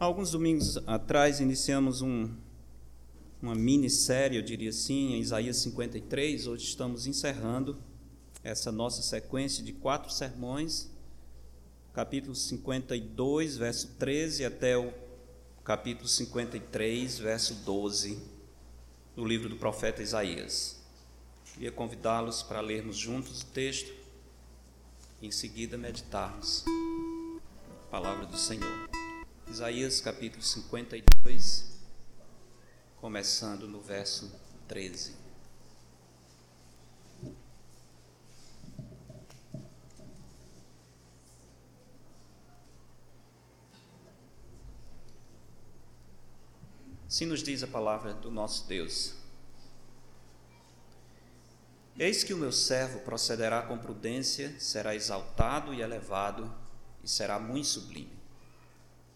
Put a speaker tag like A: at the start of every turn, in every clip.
A: Alguns domingos atrás iniciamos um, uma minissérie, eu diria assim, em Isaías 53. Hoje estamos encerrando essa nossa sequência de quatro sermões, capítulo 52, verso 13, até o capítulo 53, verso 12, do livro do profeta Isaías. Queria convidá-los para lermos juntos o texto e em seguida meditarmos a palavra do Senhor. Isaías capítulo 52, começando no verso 13. Assim nos diz a palavra do nosso Deus. Eis que o meu servo procederá com prudência, será exaltado e elevado, e será muito sublime.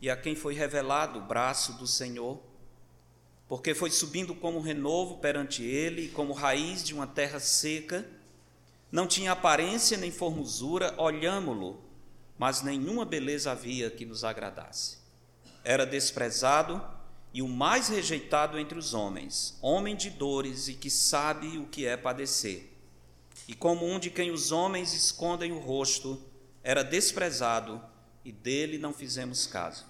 A: e a quem foi revelado o braço do Senhor, porque foi subindo como renovo perante ele, como raiz de uma terra seca, não tinha aparência nem formosura, olhámo-lo, mas nenhuma beleza havia que nos agradasse. Era desprezado e o mais rejeitado entre os homens, homem de dores e que sabe o que é padecer. E como um de quem os homens escondem o rosto, era desprezado e dele não fizemos caso.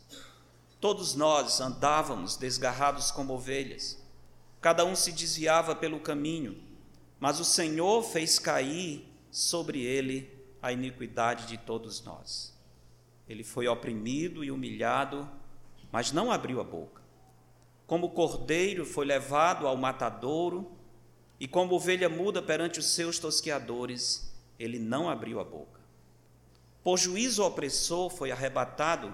A: Todos nós andávamos desgarrados como ovelhas, cada um se desviava pelo caminho, mas o Senhor fez cair sobre ele a iniquidade de todos nós. Ele foi oprimido e humilhado, mas não abriu a boca. Como cordeiro foi levado ao matadouro, e como ovelha muda perante os seus tosqueadores, ele não abriu a boca. Por juízo opressor foi arrebatado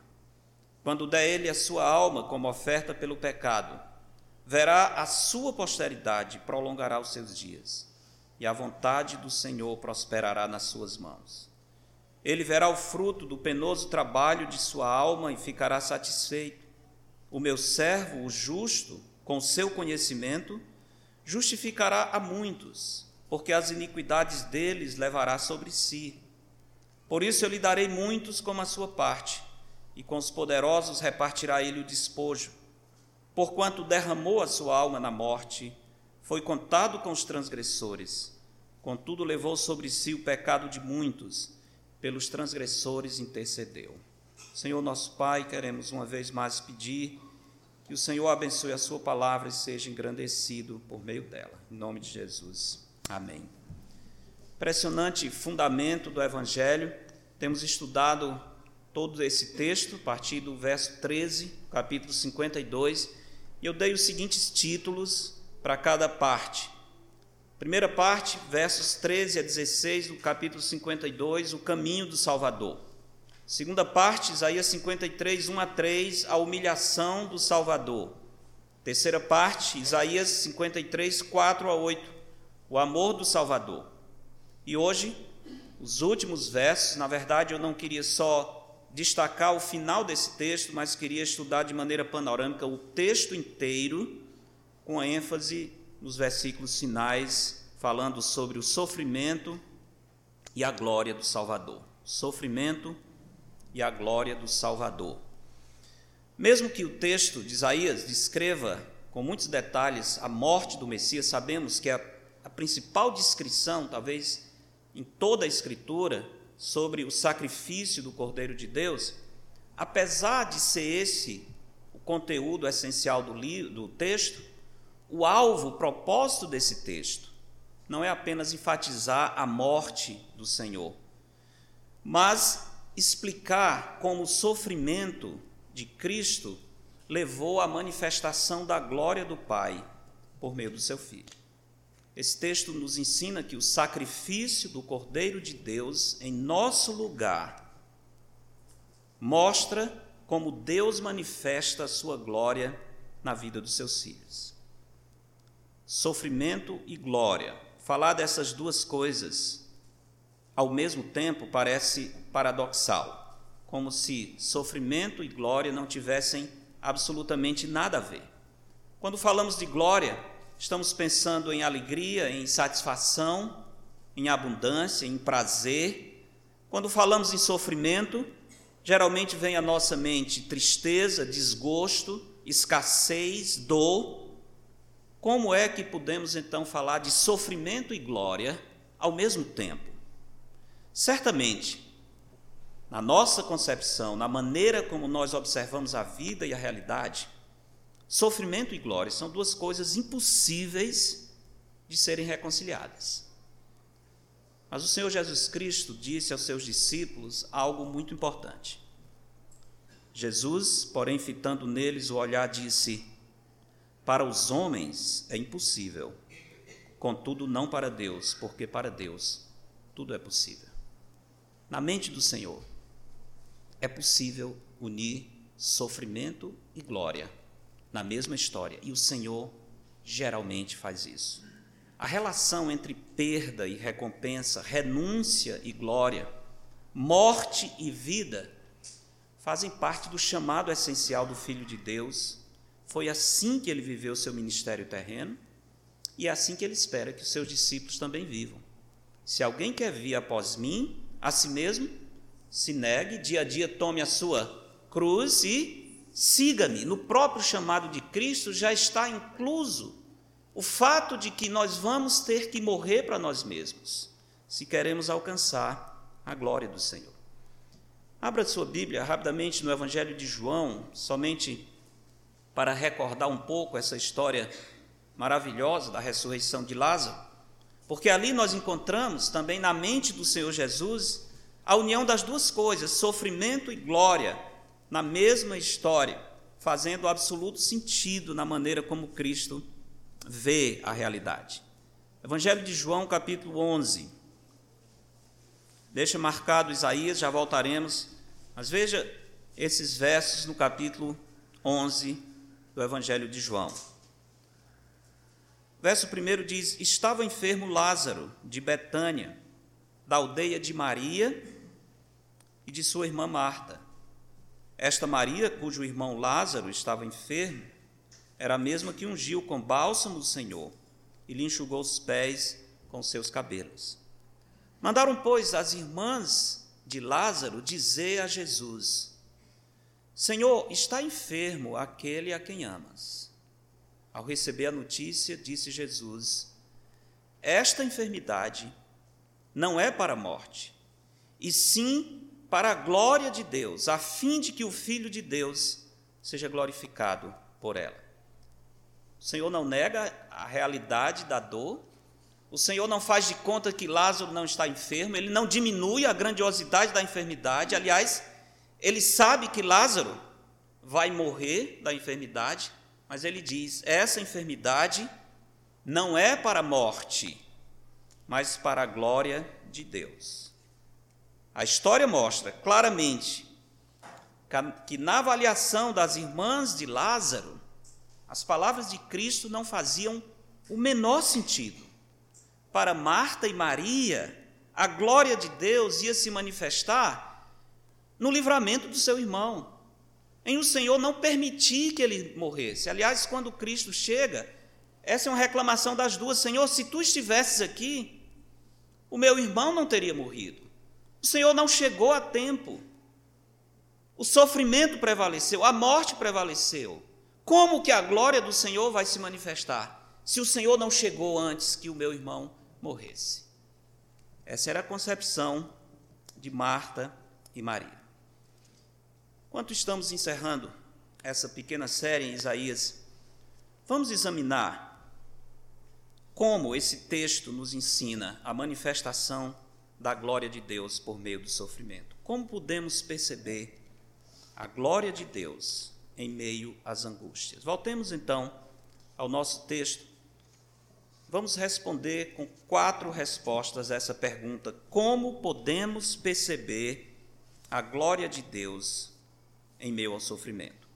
A: Quando der ele a sua alma como oferta pelo pecado, verá a sua posteridade, prolongará os seus dias, e a vontade do Senhor prosperará nas suas mãos. Ele verá o fruto do penoso trabalho de sua alma e ficará satisfeito. O meu servo, o justo, com seu conhecimento, justificará a muitos, porque as iniquidades deles levará sobre si. Por isso eu lhe darei muitos como a sua parte e com os poderosos repartirá ele o despojo. Porquanto derramou a sua alma na morte, foi contado com os transgressores. Contudo, levou sobre si o pecado de muitos, pelos transgressores intercedeu. Senhor nosso Pai, queremos uma vez mais pedir que o Senhor abençoe a Sua palavra e seja engrandecido por meio dela. Em nome de Jesus. Amém. Impressionante fundamento do Evangelho. Temos estudado todo esse texto, a partir do verso 13, capítulo 52, e eu dei os seguintes títulos para cada parte. Primeira parte, versos 13 a 16 do capítulo 52, o caminho do Salvador. Segunda parte, Isaías 53, 1 a 3, a humilhação do Salvador. Terceira parte, Isaías 53, 4 a 8, o amor do Salvador. E hoje, os últimos versos, na verdade eu não queria só destacar o final desse texto, mas queria estudar de maneira panorâmica o texto inteiro, com ênfase nos versículos finais, falando sobre o sofrimento e a glória do Salvador. Sofrimento e a glória do Salvador. Mesmo que o texto de Isaías descreva com muitos detalhes a morte do Messias, sabemos que a, a principal descrição, talvez em toda a Escritura, sobre o sacrifício do Cordeiro de Deus, apesar de ser esse o conteúdo essencial do, do texto, o alvo, o propósito desse texto, não é apenas enfatizar a morte do Senhor, mas explicar como o sofrimento de Cristo levou à manifestação da glória do Pai por meio do seu Filho. Esse texto nos ensina que o sacrifício do Cordeiro de Deus em nosso lugar mostra como Deus manifesta a sua glória na vida dos seus filhos. Sofrimento e glória. Falar dessas duas coisas ao mesmo tempo parece paradoxal, como se sofrimento e glória não tivessem absolutamente nada a ver. Quando falamos de glória, estamos pensando em alegria, em satisfação, em abundância, em prazer. Quando falamos em sofrimento, geralmente vem à nossa mente tristeza, desgosto, escassez, dor. Como é que podemos então falar de sofrimento e glória ao mesmo tempo? Certamente, na nossa concepção, na maneira como nós observamos a vida e a realidade, sofrimento e glória são duas coisas impossíveis de serem reconciliadas. Mas o Senhor Jesus Cristo disse aos seus discípulos algo muito importante. Jesus, porém, fitando neles o olhar, disse: Para os homens é impossível, contudo, não para Deus, porque para Deus tudo é possível. Na mente do Senhor, é possível unir sofrimento e glória na mesma história, e o Senhor geralmente faz isso. A relação entre perda e recompensa, renúncia e glória, morte e vida, fazem parte do chamado essencial do Filho de Deus. Foi assim que ele viveu seu ministério terreno e é assim que ele espera que os seus discípulos também vivam. Se alguém quer vir após mim, a si mesmo se negue, dia a dia tome a sua cruz e siga-me. No próprio chamado de Cristo já está incluso o fato de que nós vamos ter que morrer para nós mesmos, se queremos alcançar a glória do Senhor. Abra sua Bíblia rapidamente no Evangelho de João, somente para recordar um pouco essa história maravilhosa da ressurreição de Lázaro, porque ali nós encontramos também na mente do Senhor Jesus a união das duas coisas, sofrimento e glória, na mesma história, fazendo absoluto sentido na maneira como Cristo vê a realidade. Evangelho de João, capítulo 11. Deixa marcado Isaías, já voltaremos, mas veja esses versos no capítulo 11 do Evangelho de João. Verso 1 diz: Estava enfermo Lázaro, de Betânia, da aldeia de Maria e de sua irmã Marta. Esta Maria, cujo irmão Lázaro estava enfermo, era a mesma que ungiu com bálsamo o Senhor e lhe enxugou os pés com seus cabelos. Mandaram, pois, as irmãs de Lázaro dizer a Jesus: Senhor, está enfermo aquele a quem amas. Ao receber a notícia, disse Jesus: Esta enfermidade não é para a morte, e sim para a glória de Deus, a fim de que o Filho de Deus seja glorificado por ela. O Senhor não nega a realidade da dor, o Senhor não faz de conta que Lázaro não está enfermo, ele não diminui a grandiosidade da enfermidade, aliás, ele sabe que Lázaro vai morrer da enfermidade, mas ele diz: essa enfermidade não é para a morte, mas para a glória de Deus. A história mostra claramente que na avaliação das irmãs de Lázaro, as palavras de Cristo não faziam o menor sentido. Para Marta e Maria, a glória de Deus ia se manifestar no livramento do seu irmão, em o Senhor não permitir que ele morresse. Aliás, quando Cristo chega, Essa é uma reclamação das duas. Senhor, se tu estivesses aqui, o meu irmão não teria morrido. O Senhor não chegou a tempo. O sofrimento prevaleceu, a morte prevaleceu. Como que a glória do Senhor vai se manifestar se o Senhor não chegou antes que o meu irmão morresse? Essa era a concepção de Marta e Maria. Enquanto estamos encerrando essa pequena série em Isaías, vamos examinar como esse texto nos ensina a manifestação da glória de Deus por meio do sofrimento. Como podemos perceber a glória de Deus em meio às angústias? Voltemos então ao nosso texto. Vamos responder com quatro respostas a essa pergunta: como podemos perceber a glória de Deus em meio ao sofrimento?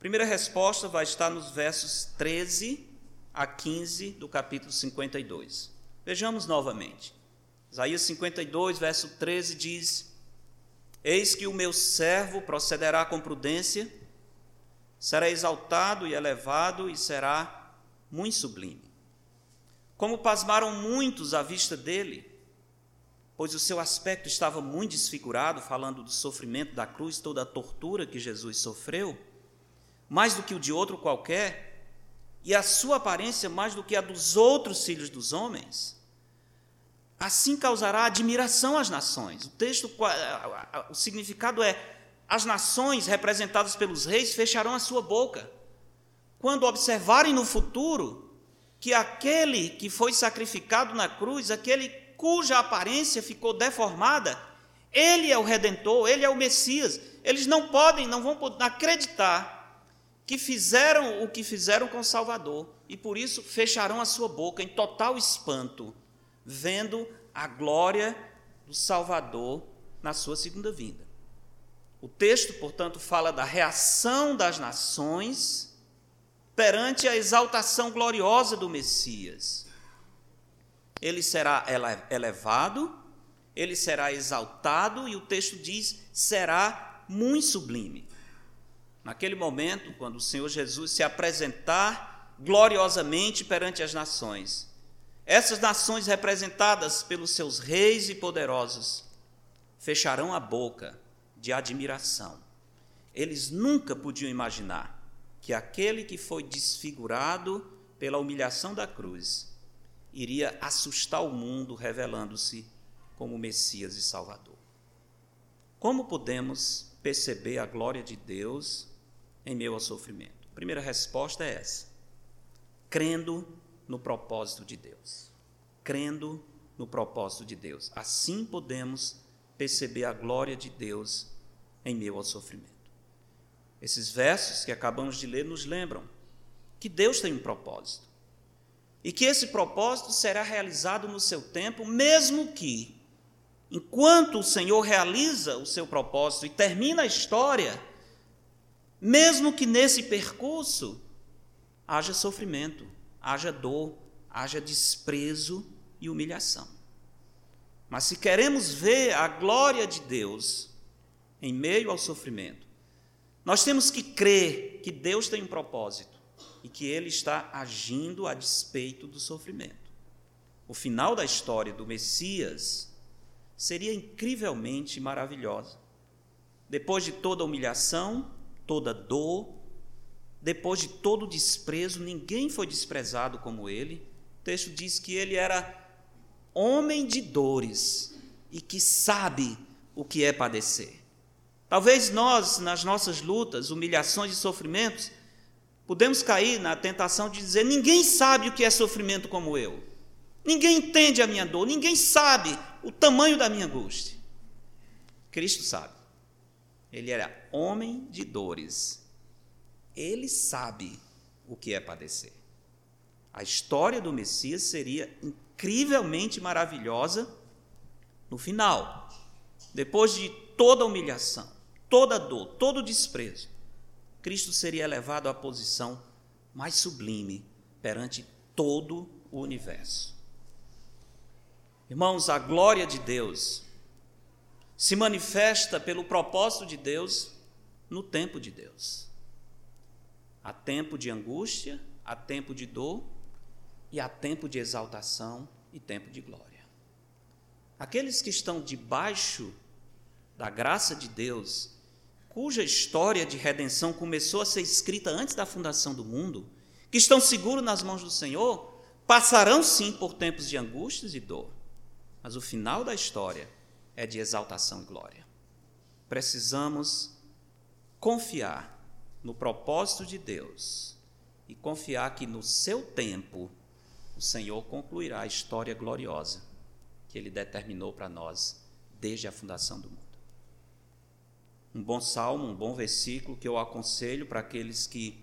A: Primeira resposta vai estar nos versos 13 a 15 do capítulo 52. Vejamos novamente. Isaías 52, verso 13 diz: Eis que o meu servo procederá com prudência, será exaltado e elevado e será muito sublime. Como pasmaram muitos à vista dele, pois o seu aspecto estava muito desfigurado, falando do sofrimento da cruz, toda a tortura que Jesus sofreu, mais do que o de outro qualquer, e a sua aparência mais do que a dos outros filhos dos homens, assim causará admiração às nações. O texto, o significado é: as nações representadas pelos reis fecharão a sua boca quando observarem no futuro que aquele que foi sacrificado na cruz, aquele cuja aparência ficou deformada, ele é o redentor, ele é o Messias. Eles não podem, não vão acreditar que fizeram o que fizeram com Salvador e por isso fecharão a sua boca em total espanto, vendo a glória do Salvador na sua segunda vinda. O texto, portanto, fala da reação das nações perante a exaltação gloriosa do Messias. Ele será elevado, ele será exaltado, e o texto diz: será muito sublime. Naquele momento, quando o Senhor Jesus se apresentar gloriosamente perante as nações, essas nações representadas pelos seus reis e poderosos fecharão a boca de admiração. Eles nunca podiam imaginar que aquele que foi desfigurado pela humilhação da cruz iria assustar o mundo revelando-se como Messias e Salvador. Como podemos perceber a glória de Deus em ao sofrimento? A primeira resposta é essa: crendo no propósito de Deus. Crendo no propósito de Deus. Assim podemos perceber a glória de Deus em meio ao sofrimento. Esses versos que acabamos de ler nos lembram que Deus tem um propósito e que esse propósito será realizado no seu tempo, mesmo que, enquanto o Senhor realiza o seu propósito e termina a história, mesmo que nesse percurso haja sofrimento, haja dor, haja desprezo e humilhação. Mas se queremos ver a glória de Deus em meio ao sofrimento, nós temos que crer que Deus tem um propósito e que Ele está agindo a despeito do sofrimento. O final da história do Messias seria incrivelmente maravilhosa. Depois de toda humilhação, toda dor, depois de todo desprezo, ninguém foi desprezado como ele. O texto diz que ele era homem de dores e que sabe o que é padecer. Talvez nós, nas nossas lutas, humilhações e sofrimentos, podemos cair na tentação de dizer: ninguém sabe o que é sofrimento como eu. Ninguém entende a minha dor, ninguém sabe o tamanho da minha angústia. Cristo sabe. Ele era homem de dores. Ele sabe o que é padecer. A história do Messias seria incrivelmente maravilhosa no final. Depois de toda a humilhação, toda a dor, todo o desprezo, Cristo seria elevado à posição mais sublime perante todo o universo. Irmãos, a glória de Deus se manifesta pelo propósito de Deus no tempo de Deus. Há tempo de angústia, há tempo de dor, e há tempo de exaltação e tempo de glória. Aqueles que estão debaixo da graça de Deus, cuja história de redenção começou a ser escrita antes da fundação do mundo, que estão seguros nas mãos do Senhor, passarão sim por tempos de angústias e dor, mas o final da história é de exaltação e glória. Precisamos confiar no propósito de Deus e confiar que no seu tempo o Senhor concluirá a história gloriosa que ele determinou para nós desde a fundação do mundo. Um bom salmo, um bom versículo que eu aconselho para aqueles que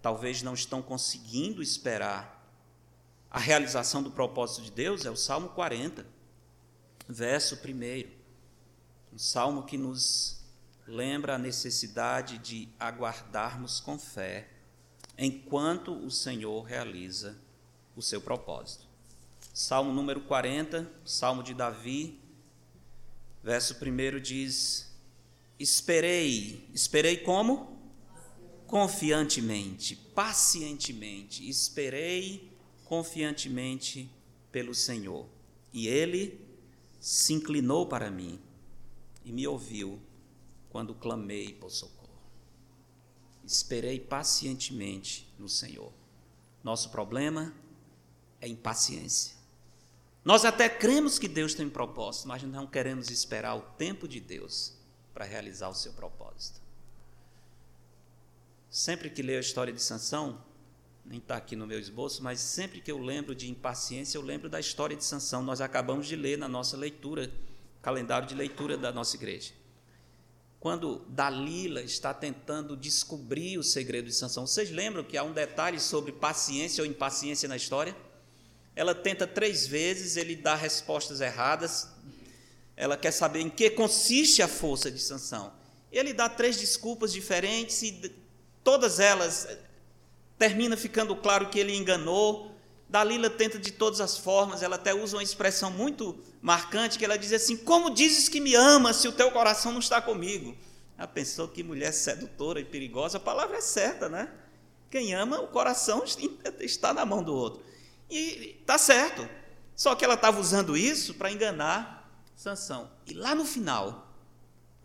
A: talvez não estão conseguindo esperar a realização do propósito de Deus é o Salmo 40, verso 1. Um salmo que nos lembra a necessidade de aguardarmos com fé enquanto o Senhor realiza o seu propósito. Salmo número 40, Salmo de Davi, verso 1 diz: Esperei, esperei como? Confiantemente, pacientemente, esperei confiantemente pelo Senhor. E ele se inclinou para mim e me ouviu quando clamei por socorro. Esperei pacientemente no Senhor. Nosso problema é impaciência. Nós até cremos que Deus tem um propósito, mas não queremos esperar o tempo de Deus para realizar o seu propósito. Sempre que leio a história de Sansão, nem está aqui no meu esboço, mas sempre que eu lembro de impaciência, eu lembro da história de Sansão. Nós acabamos de ler na nossa leitura, calendário de leitura da nossa igreja. Quando Dalila está tentando descobrir o segredo de Sansão, vocês lembram que há um detalhe sobre paciência ou impaciência na história? Ela tenta três vezes, ele dá respostas erradas. Ela quer saber em que consiste a força de Sansão. Ele dá três desculpas diferentes e todas elas termina ficando claro que ele enganou. Dalila tenta de todas as formas, ela até usa uma expressão muito marcante que ela diz assim: Como dizes que me amas se o teu coração não está comigo? Ela pensou que mulher sedutora e perigosa, a palavra é certa, né? Quem ama, o coração está na mão do outro. E está certo. Só que ela estava usando isso para enganar Sansão. E lá no final,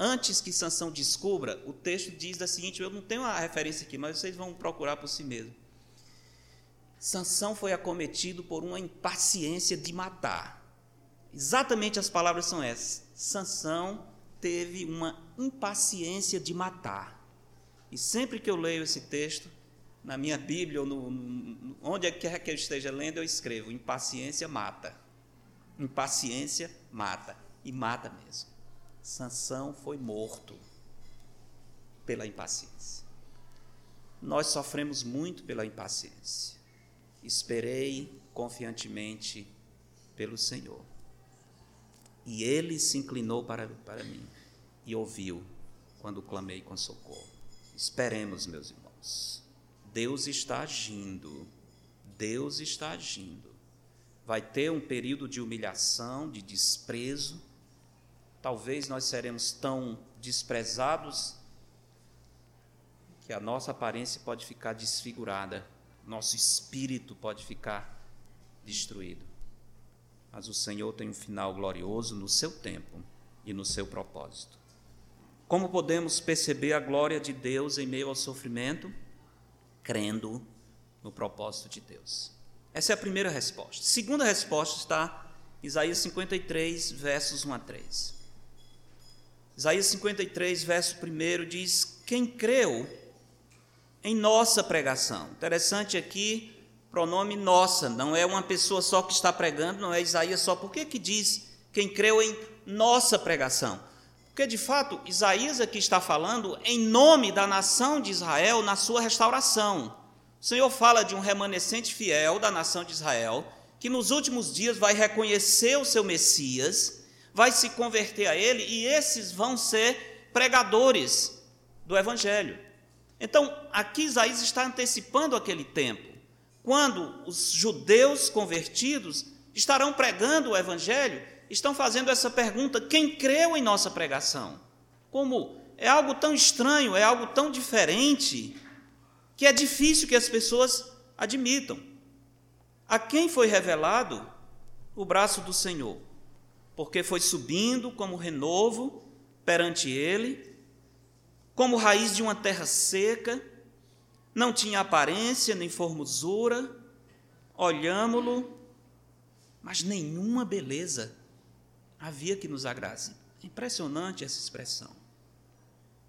A: Antes que Sansão descubra, o texto diz da seguinte, eu não tenho a referência aqui, mas vocês vão procurar por si mesmo. Sansão foi acometido por uma impaciência de matar. Exatamente as palavras são essas. Sansão teve uma impaciência de matar. E sempre que eu leio esse texto, na minha Bíblia, ou no, no, onde quer que eu esteja lendo, eu escrevo: impaciência mata. Impaciência mata. E mata mesmo. Sansão foi morto pela impaciência. Nós sofremos muito pela impaciência. Esperei confiantemente pelo Senhor. E ele se inclinou para, para mim e ouviu quando clamei com socorro. Esperemos, meus irmãos. Deus está agindo. Deus está agindo. Vai ter um período de humilhação, de desprezo, talvez nós seremos tão desprezados que a nossa aparência pode ficar desfigurada, nosso espírito pode ficar destruído. Mas o Senhor tem um final glorioso no seu tempo e no seu propósito. Como podemos perceber a glória de Deus em meio ao sofrimento? Crendo no propósito de Deus. Essa é a primeira resposta. Segunda resposta está em Isaías 53, versos 1 a 3. Isaías 53, verso 1 diz: Quem creu em nossa pregação. Interessante aqui, pronome nossa, não é uma pessoa só que está pregando, não é Isaías só. Por que, que diz quem creu em nossa pregação? Porque de fato, Isaías aqui está falando em nome da nação de Israel na sua restauração. O Senhor fala de um remanescente fiel da nação de Israel, que nos últimos dias vai reconhecer o seu Messias vai se converter a ele e esses vão ser pregadores do evangelho. Então, aqui Isaías está antecipando aquele tempo, quando os judeus convertidos estarão pregando o evangelho, estão fazendo essa pergunta: quem creu em nossa pregação? Como é algo tão estranho, é algo tão diferente, que é difícil que as pessoas admitam. a quem foi revelado o braço do Senhor, porque foi subindo como renovo perante ele, como raiz de uma terra seca, não tinha aparência nem formosura, olhámo-lo, mas nenhuma beleza havia que nos agrade. Impressionante essa expressão.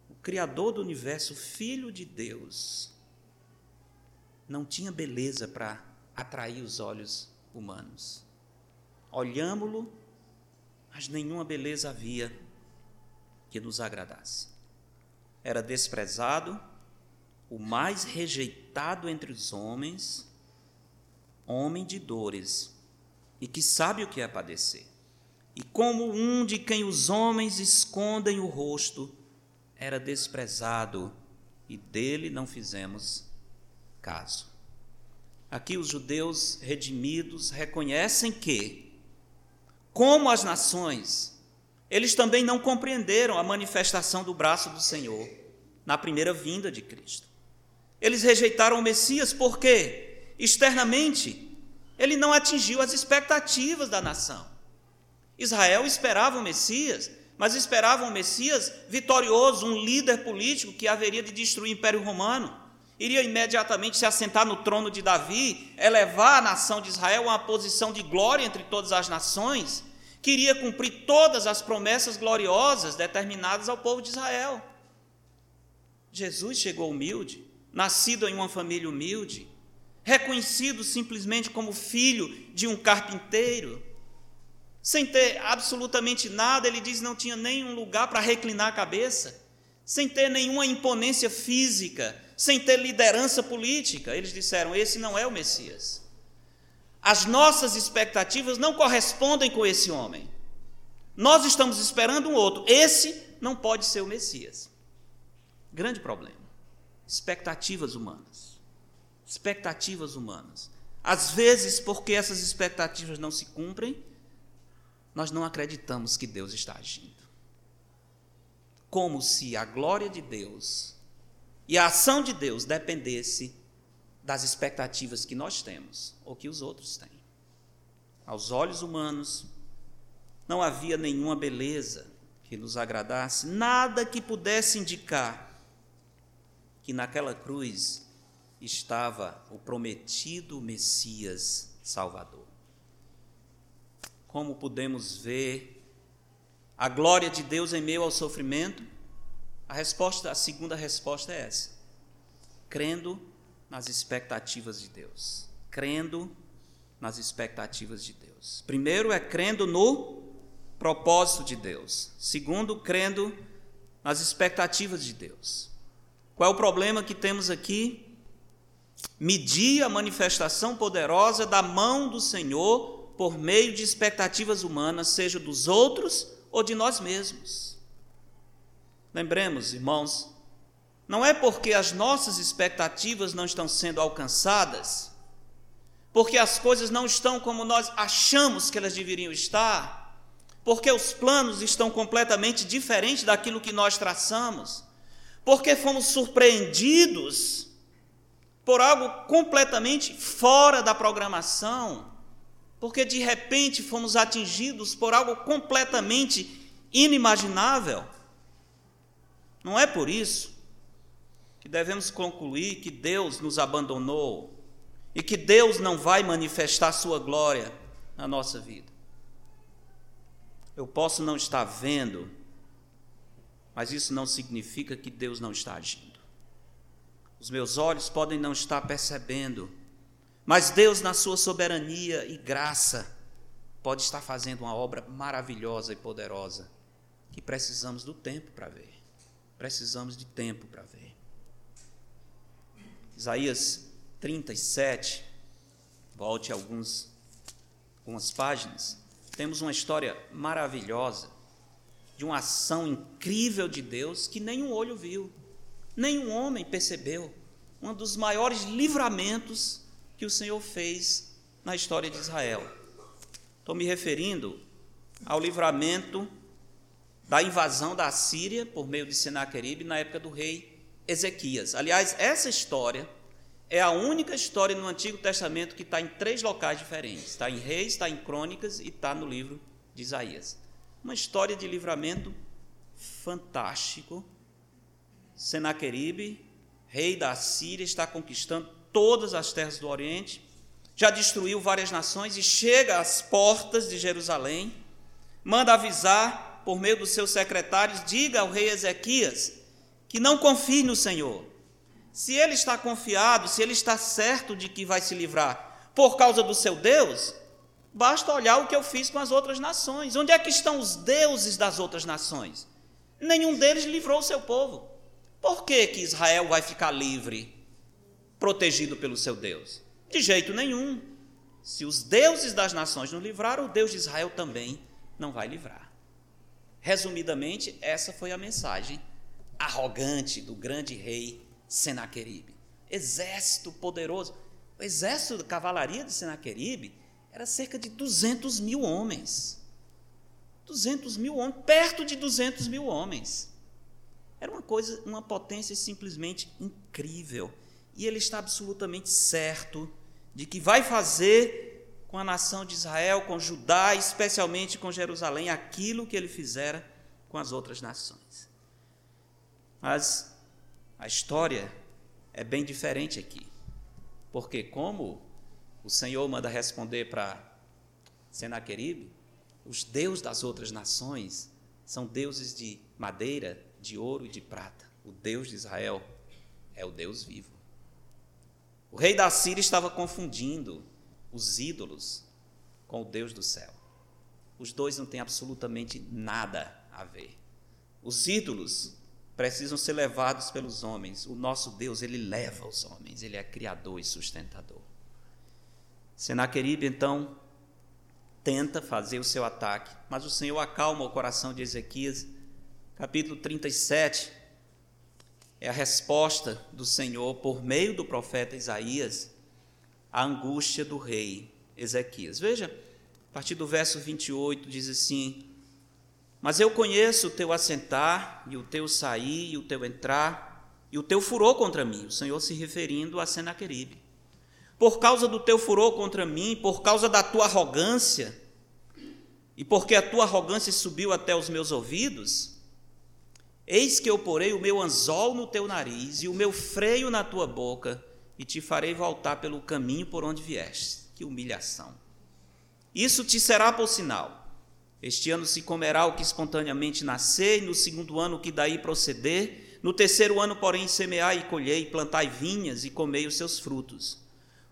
A: O Criador do universo, Filho de Deus, não tinha beleza para atrair os olhos humanos. Olhámo-lo, mas nenhuma beleza havia que nos agradasse. Era desprezado, o mais rejeitado entre os homens, homem de dores e que sabe o que é padecer. E como um de quem os homens escondem o rosto, era desprezado e dele não fizemos caso. Aqui os judeus redimidos reconhecem que, como as nações, eles também não compreenderam a manifestação do braço do Senhor na primeira vinda de Cristo. Eles rejeitaram o Messias porque, externamente, ele não atingiu as expectativas da nação. Israel esperava o Messias, mas esperava um Messias vitorioso, um líder político que haveria de destruir o Império Romano iria imediatamente se assentar no trono de Davi, elevar a nação de Israel a uma posição de glória entre todas as nações, queria cumprir todas as promessas gloriosas determinadas ao povo de Israel. Jesus chegou humilde, nascido em uma família humilde, reconhecido simplesmente como filho de um carpinteiro, sem ter absolutamente nada, ele diz não tinha nenhum lugar para reclinar a cabeça, sem ter nenhuma imponência física, sem ter liderança política. Eles disseram: esse não é o Messias. As nossas expectativas não correspondem com esse homem. Nós estamos esperando um outro. Esse não pode ser o Messias. Grande problema. Expectativas humanas. Expectativas humanas. Às vezes, porque essas expectativas não se cumprem, nós não acreditamos que Deus está agindo. Como se a glória de Deus e a ação de Deus dependesse das expectativas que nós temos ou que os outros têm. Aos olhos humanos, não havia nenhuma beleza que nos agradasse, nada que pudesse indicar que naquela cruz estava o prometido Messias Salvador. Como podemos ver a glória de Deus em meio ao sofrimento? A resposta, a segunda resposta é essa: crendo nas expectativas de Deus. Crendo nas expectativas de Deus. Primeiro é crendo no propósito de Deus. Segundo, crendo nas expectativas de Deus. Qual é o problema que temos aqui? Medir a manifestação poderosa da mão do Senhor por meio de expectativas humanas, seja dos outros ou de nós mesmos. Lembremos, irmãos, não é porque as nossas expectativas não estão sendo alcançadas, porque as coisas não estão como nós achamos que elas deveriam estar, porque os planos estão completamente diferentes daquilo que nós traçamos, porque fomos surpreendidos por algo completamente fora da programação, porque de repente fomos atingidos por algo completamente inimaginável. Não é por isso que devemos concluir que Deus nos abandonou e que Deus não vai manifestar Sua glória na nossa vida. Eu posso não estar vendo, mas isso não significa que Deus não está agindo. Os meus olhos podem não estar percebendo, mas Deus, na Sua soberania e graça, pode estar fazendo uma obra maravilhosa e poderosa que precisamos do tempo para ver. Precisamos de tempo para ver. Isaías 37, volte alguns, algumas páginas, temos uma história maravilhosa de uma ação incrível de Deus que nenhum olho viu, nenhum homem percebeu. Um dos maiores livramentos que o Senhor fez na história de Israel. Estou me referindo ao livramento da invasão da Síria por meio de Senaqueribe na época do rei Ezequias. Aliás, essa história é a única história no Antigo Testamento que está em três locais diferentes: está em Reis, está em Crônicas e está no livro de Isaías. Uma história de livramento fantástico. Senaqueribe, rei da Síria, está conquistando todas as terras do Oriente, já destruiu várias nações e chega às portas de Jerusalém, manda avisar por meio dos seus secretários: diga ao rei Ezequias que não confie no Senhor se ele está confiado, se ele está certo de que vai se livrar por causa do seu Deus, basta olhar o que eu fiz com as outras nações. Onde é que estão os deuses das outras nações? Nenhum deles livrou o seu povo. Por que, que Israel vai ficar livre, protegido pelo seu Deus? De jeito nenhum. Se os deuses das nações não livraram, o Deus de Israel também não vai livrar. Resumidamente, essa foi a mensagem arrogante do grande rei Senaqueribe. Exército poderoso. O exército da cavalaria de Senaqueribe era cerca de 200 mil homens. 200 mil homens, perto de 200 mil homens. Era uma coisa, uma potência simplesmente incrível. E ele está absolutamente certo de que vai fazer com a nação de Israel, com Judá, especialmente com Jerusalém, aquilo que ele fizera com as outras nações. Mas a história é bem diferente aqui. Porque, como o Senhor manda responder para Senaqueribe, os deuses das outras nações são deuses de madeira, de ouro e de prata. O Deus de Israel é o Deus vivo. O rei da Síria estava confundindo os ídolos com o Deus do céu. Os dois não têm absolutamente nada a ver. Os ídolos precisam ser levados pelos homens. O nosso Deus, ele leva os homens, ele é criador e sustentador. Senaqueribe, então, tenta fazer o seu ataque, mas o Senhor acalma o coração de Ezequias. Capítulo 37 é a resposta do Senhor por meio do profeta Isaías à angústia do rei Ezequias. Veja, a partir do verso 28 diz assim: mas eu conheço o teu assentar, e o teu sair, e o teu entrar, e o teu furor contra mim. O Senhor se referindo a Senaqueribe. Por causa do teu furor contra mim, por causa da tua arrogância, e porque a tua arrogância subiu até os meus ouvidos, eis que eu porei o meu anzol no teu nariz e o meu freio na tua boca, e te farei voltar pelo caminho por onde vieste. Que humilhação! Isso te será por sinal este ano se comerá o que espontaneamente nascer, e no segundo ano o que daí proceder. No terceiro ano, porém, semeai e colhei, plantai vinhas e comei os seus frutos.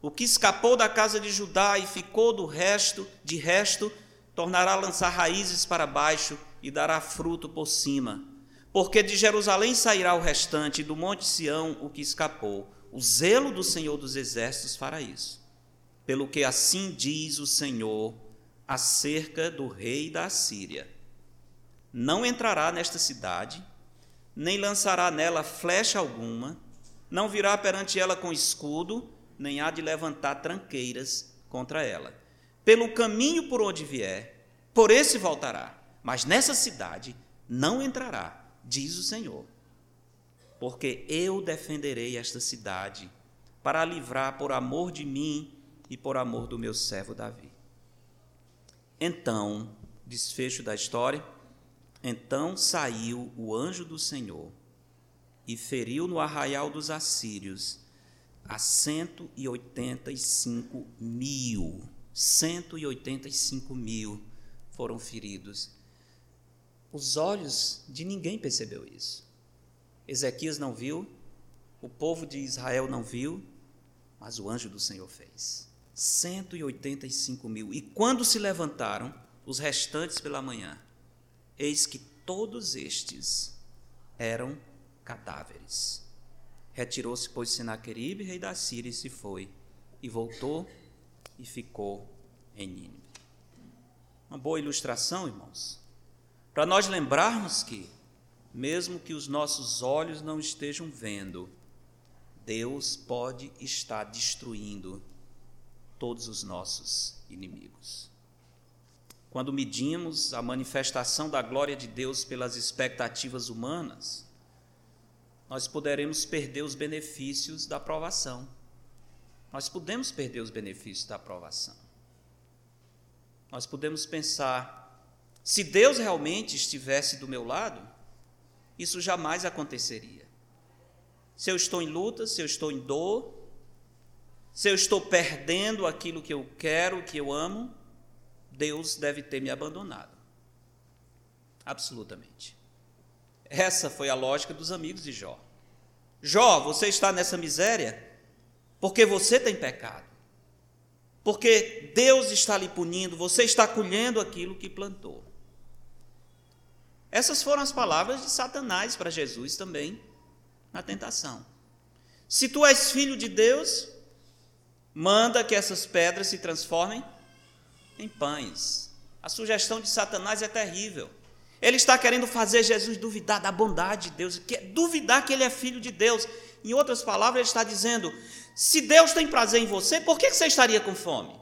A: O que escapou da casa de Judá e ficou do resto, de resto, tornará a lançar raízes para baixo e dará fruto por cima. Porque de Jerusalém sairá o restante, e do monte Sião o que escapou. O zelo do Senhor dos Exércitos fará isso. Pelo que assim diz o Senhor acerca do rei da Assíria. Não entrará nesta cidade, nem lançará nela flecha alguma, não virá perante ela com escudo, nem há de levantar tranqueiras contra ela. Pelo caminho por onde vier, por esse voltará, mas nessa cidade não entrará, diz o Senhor. Porque eu defenderei esta cidade, para a livrar por amor de mim e por amor do meu servo Davi. Então, desfecho da história, então saiu o anjo do Senhor e feriu no arraial dos assírios a 185 mil. 185 mil foram feridos. Os olhos de ninguém percebeu isso. Ezequias não viu, o povo de Israel não viu, mas o anjo do Senhor fez. 185 mil. E quando se levantaram os restantes pela manhã, eis que todos estes eram cadáveres. Retirou-se, pois, Senaqueribe, rei da Síria, e se foi, e voltou e ficou em Nínive. Uma boa ilustração, irmãos, para nós lembrarmos que, mesmo que os nossos olhos não estejam vendo, Deus pode estar destruindo todos os nossos inimigos. Quando medimos a manifestação da glória de Deus pelas expectativas humanas, nós poderemos perder os benefícios da provação. nós podemos perder os benefícios da aprovação. Nós podemos pensar: se Deus realmente estivesse do meu lado, isso jamais aconteceria. Se eu estou em luta, se eu estou em dor, se eu estou perdendo aquilo que eu quero, que eu amo, Deus deve ter me abandonado. Absolutamente. Essa foi a lógica dos amigos de Jó. Jó, você está nessa miséria porque você tem pecado. Porque Deus está lhe punindo, você está colhendo aquilo que plantou. Essas foram as palavras de Satanás para Jesus também na tentação. Se tu és filho de Deus, manda que essas pedras se transformem em pães. A sugestão de Satanás é terrível. Ele está querendo fazer Jesus duvidar da bondade de Deus, duvidar que ele é filho de Deus. Em outras palavras, ele está dizendo: se Deus tem prazer em você, por que você estaria com fome?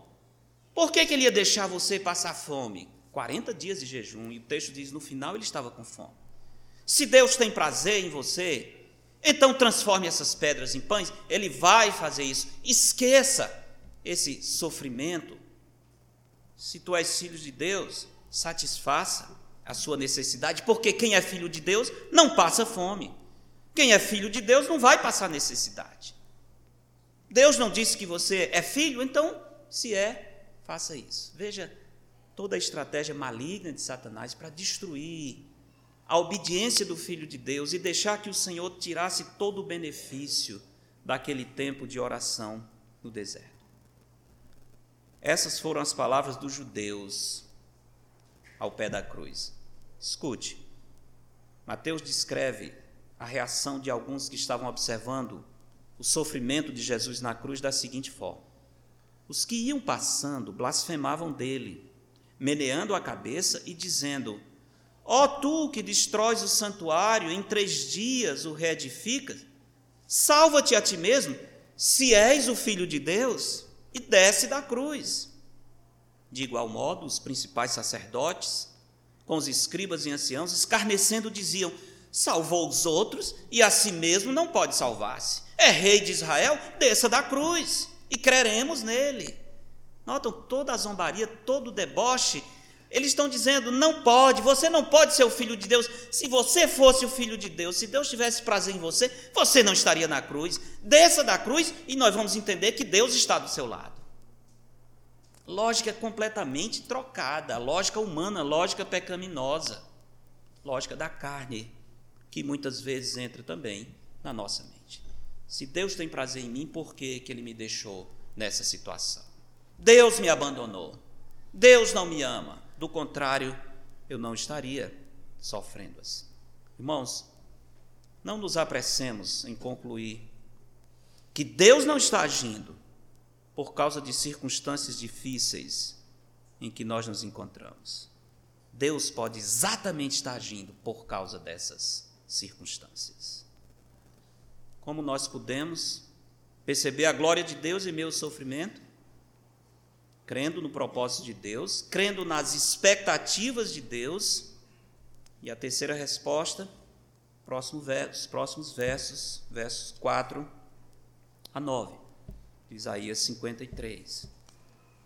A: Por que, que ele ia deixar você passar fome? 40 dias de jejum, e o texto diz: no final ele estava com fome. Se Deus tem prazer em você, então transforme essas pedras em pães. Ele vai fazer isso. Esqueça esse sofrimento. Se tu és filho de Deus, satisfaça a sua necessidade, porque quem é filho de Deus não passa fome. Quem é filho de Deus não vai passar necessidade. Deus não disse que você é filho, então, se é, faça isso. Veja toda a estratégia maligna de Satanás para destruir a obediência do filho de Deus e deixar que o Senhor tirasse todo o benefício daquele tempo de oração no deserto. Essas foram as palavras dos judeus ao pé da cruz. Escute, Mateus descreve a reação de alguns que estavam observando o sofrimento de Jesus na cruz da seguinte forma: Os que iam passando blasfemavam dele, meneando a cabeça e dizendo: Ó tu que destróis o santuário, em três dias o reedificas, salva-te a ti mesmo, se és o filho de Deus, e desce da cruz. De igual modo, os principais sacerdotes, com os escribas e anciãos, escarnecendo, diziam: Salvou os outros e a si mesmo não pode salvar-se. É rei de Israel, desça da cruz e creremos nele. Notam toda a zombaria, todo o deboche. Eles estão dizendo: não pode, você não pode ser o filho de Deus. Se você fosse o filho de Deus, se Deus tivesse prazer em você, você não estaria na cruz. Desça da cruz e nós vamos entender que Deus está do seu lado lógica completamente trocada, lógica humana, lógica pecaminosa, lógica da carne, que muitas vezes entra também na nossa mente. Se Deus tem prazer em mim, por que, que Ele me deixou nessa situação? Deus me abandonou. Deus não me ama. Do contrário, eu não estaria sofrendo assim. Irmãos, não nos apressemos em concluir que Deus não está agindo por causa de circunstâncias difíceis em que nós nos encontramos. Deus pode exatamente estar agindo por causa dessas circunstâncias. Como nós podemos perceber a glória de Deus em meu sofrimento? Crendo no propósito de Deus, crendo nas expectativas de Deus. E a terceira resposta, próximo verso, próximos versos, versos 4 a 9 de Isaías 53.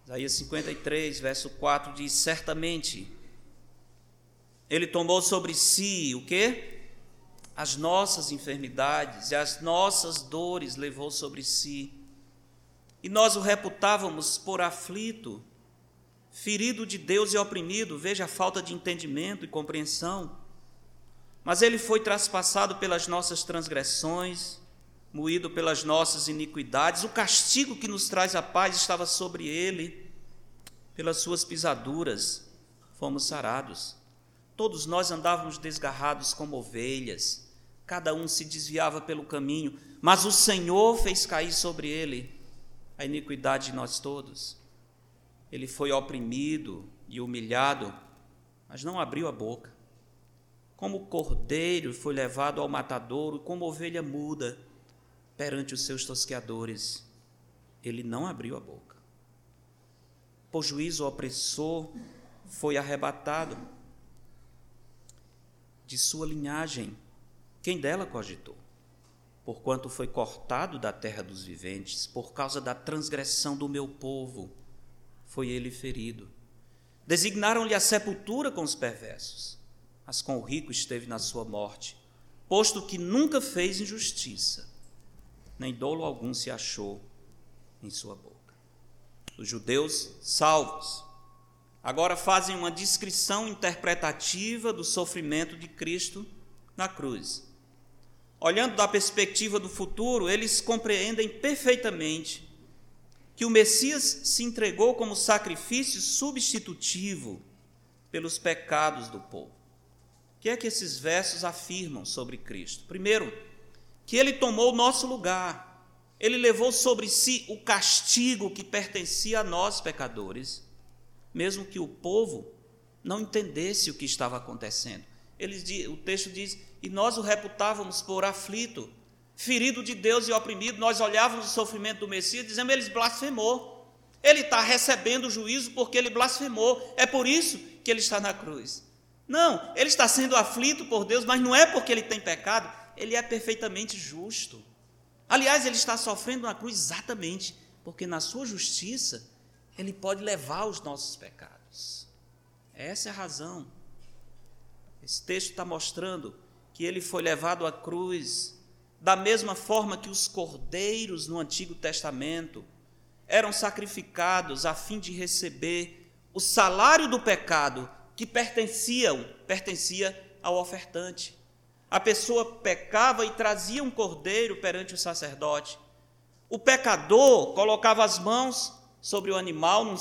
A: Isaías 53, verso 4 diz: Certamente ele tomou sobre si o que? As nossas enfermidades e as nossas dores levou sobre si. E nós o reputávamos por aflito, ferido de Deus e oprimido, veja a falta de entendimento e compreensão. Mas ele foi traspassado pelas nossas transgressões, moído pelas nossas iniquidades, o castigo que nos traz a paz estava sobre ele, pelas suas pisaduras fomos sarados. Todos nós andávamos desgarrados como ovelhas, cada um se desviava pelo caminho, mas o Senhor fez cair sobre ele a iniquidade de nós todos. Ele foi oprimido e humilhado, mas não abriu a boca. Como cordeiro foi levado ao matadouro, como ovelha muda, perante os seus tosqueadores, ele não abriu a boca. Por juízo, opressor foi arrebatado de sua linhagem. Quem dela cogitou? Porquanto foi cortado da terra dos viventes, por causa da transgressão do meu povo, foi ele ferido. Designaram-lhe a sepultura com os perversos, mas com o rico esteve na sua morte, posto que nunca fez injustiça, nem dolo algum se achou em sua boca. Os judeus salvos agora fazem uma descrição interpretativa do sofrimento de Cristo na cruz. Olhando da perspectiva do futuro, eles compreendem perfeitamente que o Messias se entregou como sacrifício substitutivo pelos pecados do povo. O que é que esses versos afirmam sobre Cristo? Primeiro, que ele tomou o nosso lugar. Ele levou sobre si o castigo que pertencia a nós, pecadores mesmo que o povo não entendesse o que estava acontecendo. O texto diz: E nós o reputávamos por aflito, ferido de Deus e oprimido. Nós olhávamos o sofrimento do Messias, dizendo: Ele blasfemou. Ele está recebendo o juízo porque ele blasfemou. É por isso que ele está na cruz. Não, ele está sendo aflito por Deus, mas não é porque ele tem pecado, ele é perfeitamente justo. Aliás, ele está sofrendo na cruz exatamente porque na sua justiça ele pode levar os nossos pecados. Essa é a razão. Esse texto está mostrando que ele foi levado à cruz da mesma forma que os cordeiros no Antigo Testamento eram sacrificados a fim de receber o salário do pecado que pertencia, pertencia ao ofertante. A pessoa pecava e trazia um cordeiro perante o sacerdote. O pecador colocava as mãos sobre o animal num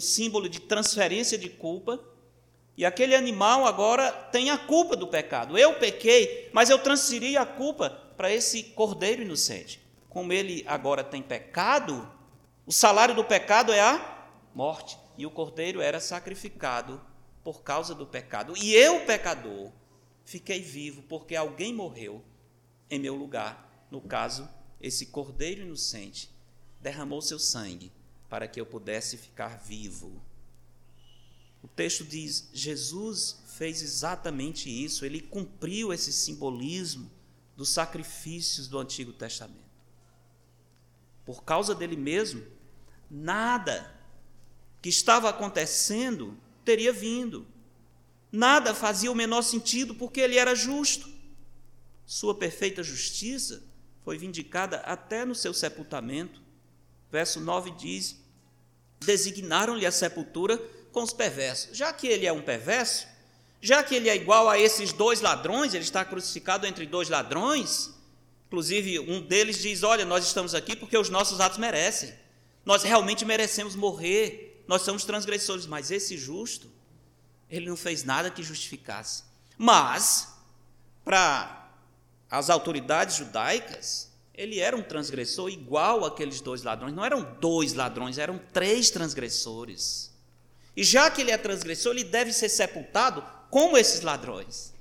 A: símbolo de transferência de culpa. E aquele animal agora tem a culpa do pecado. Eu pequei, mas eu transferi a culpa para esse cordeiro inocente. Como ele agora tem pecado, o salário do pecado é a morte. E o cordeiro era sacrificado por causa do pecado. E eu, pecador, fiquei vivo porque alguém morreu em meu lugar. No caso, esse cordeiro inocente derramou seu sangue para que eu pudesse ficar vivo. O texto diz: Jesus fez exatamente isso, ele cumpriu esse simbolismo dos sacrifícios do Antigo Testamento. Por causa dele mesmo, nada que estava acontecendo teria vindo. Nada fazia o menor sentido porque ele era justo. Sua perfeita justiça foi vindicada até no seu sepultamento Verso 9 diz: Designaram-lhe a sepultura com os perversos. Já que ele é um perverso, já que ele é igual a esses dois ladrões, ele está crucificado entre dois ladrões. Inclusive, um deles diz: Olha, nós estamos aqui porque os nossos atos merecem. Nós realmente merecemos morrer. Nós somos transgressores. Mas esse justo, ele não fez nada que justificasse. Mas, para as autoridades judaicas, ele era um transgressor igual àqueles dois ladrões. Não eram dois ladrões, eram três transgressores. E já que ele é transgressor, ele deve ser sepultado como esses ladrões.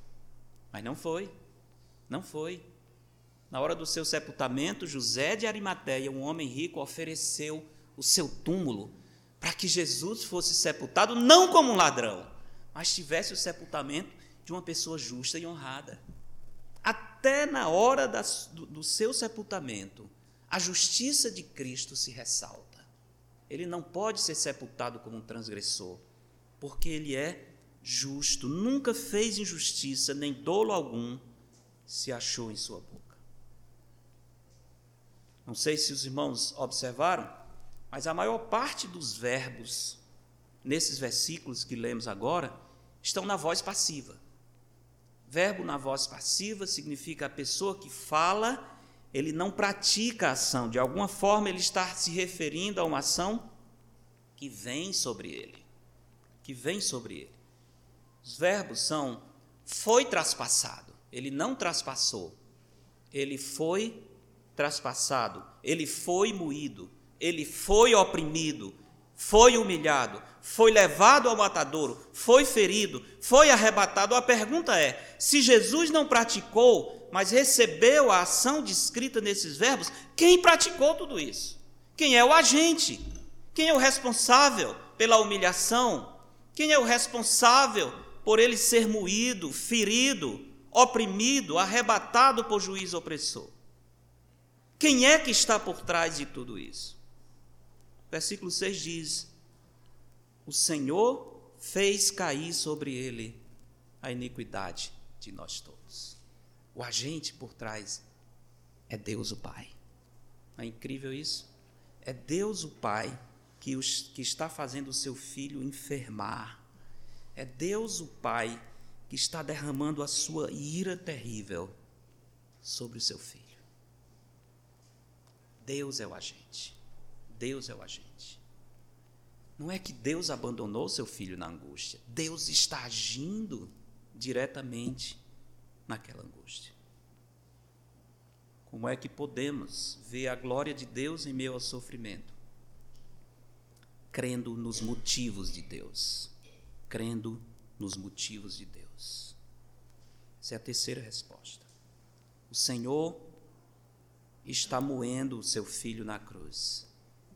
A: Mas não foi. Não foi. Na hora do seu sepultamento, José de Arimateia, um homem rico, ofereceu o seu túmulo para que Jesus fosse sepultado não como um ladrão, mas tivesse o sepultamento de uma pessoa justa e honrada até na hora do, do seu sepultamento, a justiça de Cristo se ressalta. Ele não pode ser sepultado como um transgressor, porque ele é justo, nunca fez injustiça, nem dolo algum se achou em sua boca. Não sei se os irmãos observaram, mas a maior parte dos verbos nesses versículos que lemos agora estão na voz passiva. Verbo na voz passiva significa a pessoa que fala, ele não pratica a ação, de alguma forma ele está se referindo a uma ação que vem sobre ele, que vem sobre ele. Os verbos são foi traspassado, ele não traspassou, ele foi traspassado, ele foi moído, ele foi oprimido, foi humilhado, foi levado ao matadouro, foi ferido, foi arrebatado. A pergunta é: se Jesus não praticou, mas recebeu a ação descrita nesses verbos, quem praticou tudo isso? Quem é o agente? Quem é o responsável pela humilhação? Quem é o responsável por ele ser moído, ferido, oprimido, arrebatado por juiz opressor? Quem é que está por trás de tudo isso? Versículo 6 diz: O Senhor fez cair sobre ele a iniquidade de nós todos. O agente por trás é Deus o Pai. Não é incrível isso? É Deus o Pai que, os, que está fazendo o seu filho enfermar. É Deus o Pai que está derramando a sua ira terrível sobre o seu filho. Deus é o agente. Deus é o agente. Não é que Deus abandonou seu filho na angústia. Deus está agindo diretamente naquela angústia. Como é que podemos ver a glória de Deus em meio ao sofrimento? Crendo nos motivos de Deus. Crendo nos motivos de Deus. Essa é a terceira resposta. O Senhor está moendo o seu filho na cruz,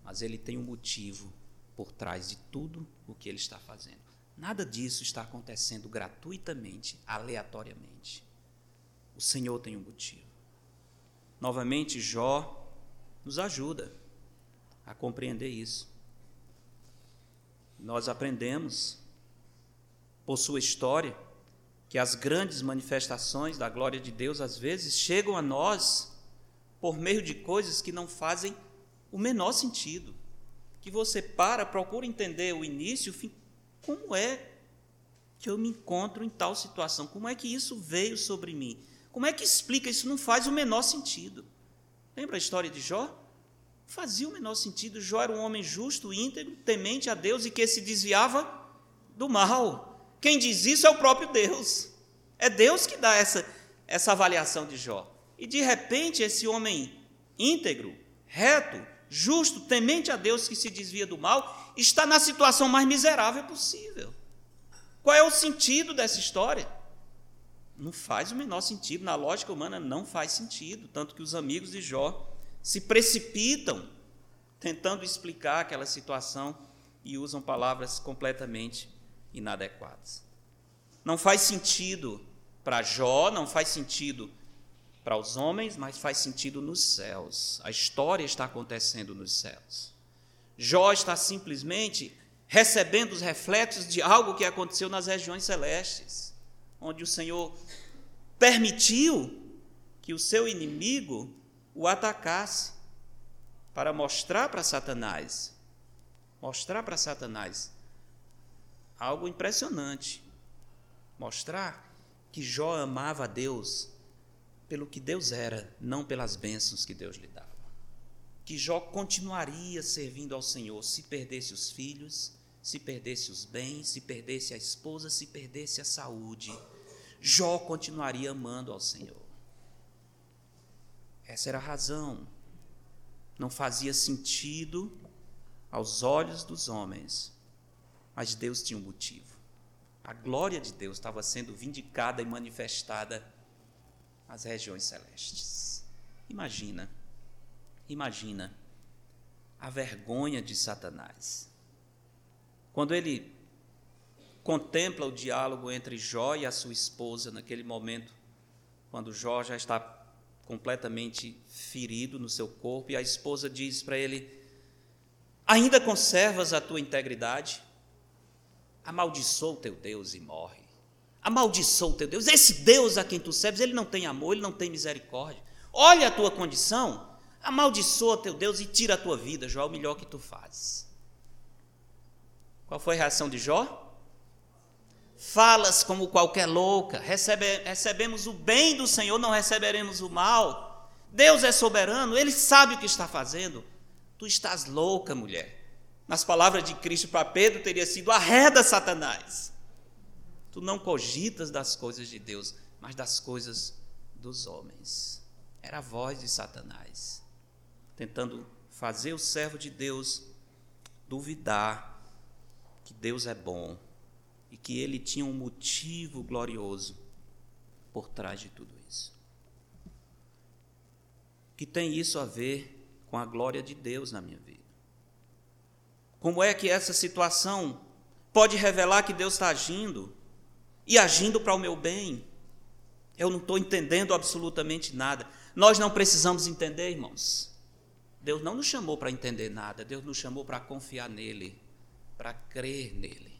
A: mas ele tem um motivo por trás de tudo o que ele está fazendo. Nada disso está acontecendo gratuitamente, aleatoriamente. O Senhor tem um motivo. Novamente, Jó nos ajuda a compreender isso. Nós aprendemos, por sua história, que as grandes manifestações da glória de Deus às vezes chegam a nós por meio de coisas que não fazem o menor sentido. Que você para, procura entender o início, o fim, como é que eu me encontro em tal situação? Como é que isso veio sobre mim? Como é que explica? Isso não faz o menor sentido. Lembra a história de Jó? Fazia o menor sentido. Jó era um homem justo, íntegro, temente a Deus e que se desviava do mal. Quem diz isso é o próprio Deus. É Deus que dá essa, essa avaliação de Jó. E de repente, esse homem íntegro, reto, justo, temente a Deus que se desvia do mal, está na situação mais miserável possível. Qual é o sentido dessa história? Não faz o menor sentido, na lógica humana não faz sentido, tanto que os amigos de Jó se precipitam tentando explicar aquela situação e usam palavras completamente inadequadas. Não faz sentido para Jó, não faz sentido para os homens, mas faz sentido nos céus. A história está acontecendo nos céus. Jó está simplesmente recebendo os reflexos de algo que aconteceu nas regiões celestes, onde o Senhor permitiu que o seu inimigo o atacasse para mostrar para Satanás, mostrar para Satanás algo impressionante, mostrar que Jó amava a Deus pelo que Deus era, não pelas bênçãos que Deus lhe dava. Que Jó continuaria servindo ao Senhor se perdesse os filhos, se perdesse os bens, se perdesse a esposa, se perdesse a saúde, Jó continuaria amando ao Senhor. Essa era a razão. Não fazia sentido aos olhos dos homens, mas Deus tinha um motivo. A glória de Deus estava sendo vindicada e manifestada às regiões celestes. Imagina, imagina a vergonha de Satanás quando ele contempla o diálogo entre Jó e a sua esposa naquele momento, quando Jó já está completamente ferido no seu corpo e a esposa diz para ele: Ainda conservas a tua integridade? Amaldiçoa o teu Deus e morre. Amaldiçoa o teu Deus. Esse Deus a quem tu serves, ele não tem amor, ele não tem misericórdia. Olha a tua condição, amaldiçoa teu Deus e tira a tua vida, Jó, é o melhor que tu fazes. Qual foi a reação de Jó? Falas como qualquer louca, recebe, recebemos o bem do Senhor, não receberemos o mal. Deus é soberano, Ele sabe o que está fazendo. Tu estás louca, mulher. Nas palavras de Cristo para Pedro, teria sido arreda Satanás. Tu não cogitas das coisas de Deus, mas das coisas dos homens. Era a voz de Satanás, tentando fazer o servo de Deus duvidar que Deus é bom e que ele tinha um motivo glorioso por trás de tudo isso. Que tem isso a ver com a glória de Deus na minha vida? Como é que essa situação pode revelar que Deus está agindo e agindo para o meu bem? Eu não estou entendendo absolutamente nada. nós não precisamos entender, irmãos. Deus não nos chamou para entender nada, Deus nos chamou para confiar nele, para crer nele.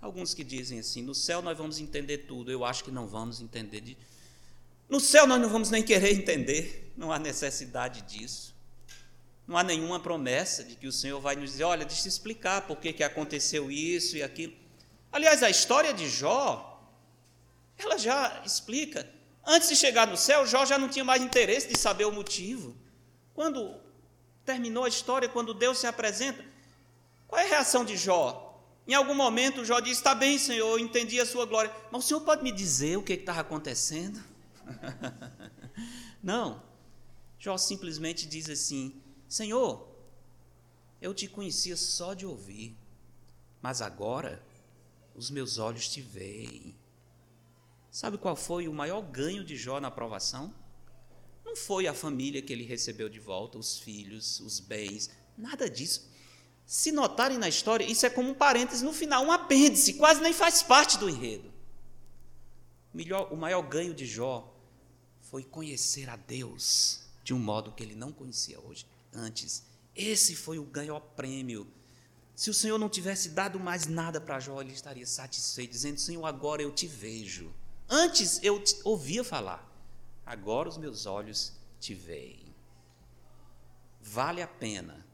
A: Alguns que dizem assim: no céu nós vamos entender tudo, eu acho que não vamos entender. De... No céu nós não vamos nem querer entender, não há necessidade disso. Não há nenhuma promessa de que o Senhor vai nos dizer: olha, deixa eu explicar por que, que aconteceu isso e aquilo. Aliás, a história de Jó, ela já explica. Antes de chegar no céu, Jó já não tinha mais interesse de saber o motivo. Quando terminou a história, quando Deus se apresenta, qual é a reação de Jó? Em algum momento, Jó diz: Está bem, Senhor, eu entendi a sua glória, mas o Senhor pode me dizer o que estava acontecendo? não. Jó simplesmente diz assim: Senhor, eu te conhecia só de ouvir, mas agora os meus olhos te veem. Sabe qual foi o maior ganho de Jó na aprovação? Não foi a família que ele recebeu de volta, os filhos, os bens, nada disso. Se notarem na história, isso é como um parêntese no final, um apêndice, quase nem faz parte do enredo. O maior ganho de Jó foi conhecer a Deus de um modo que ele não conhecia hoje antes. Esse foi o ganho prêmio. Se o Senhor não tivesse dado mais nada para Jó, ele estaria satisfeito, dizendo: Senhor, agora eu te vejo. Antes eu te ouvia falar, agora os meus olhos te veem. Vale a pena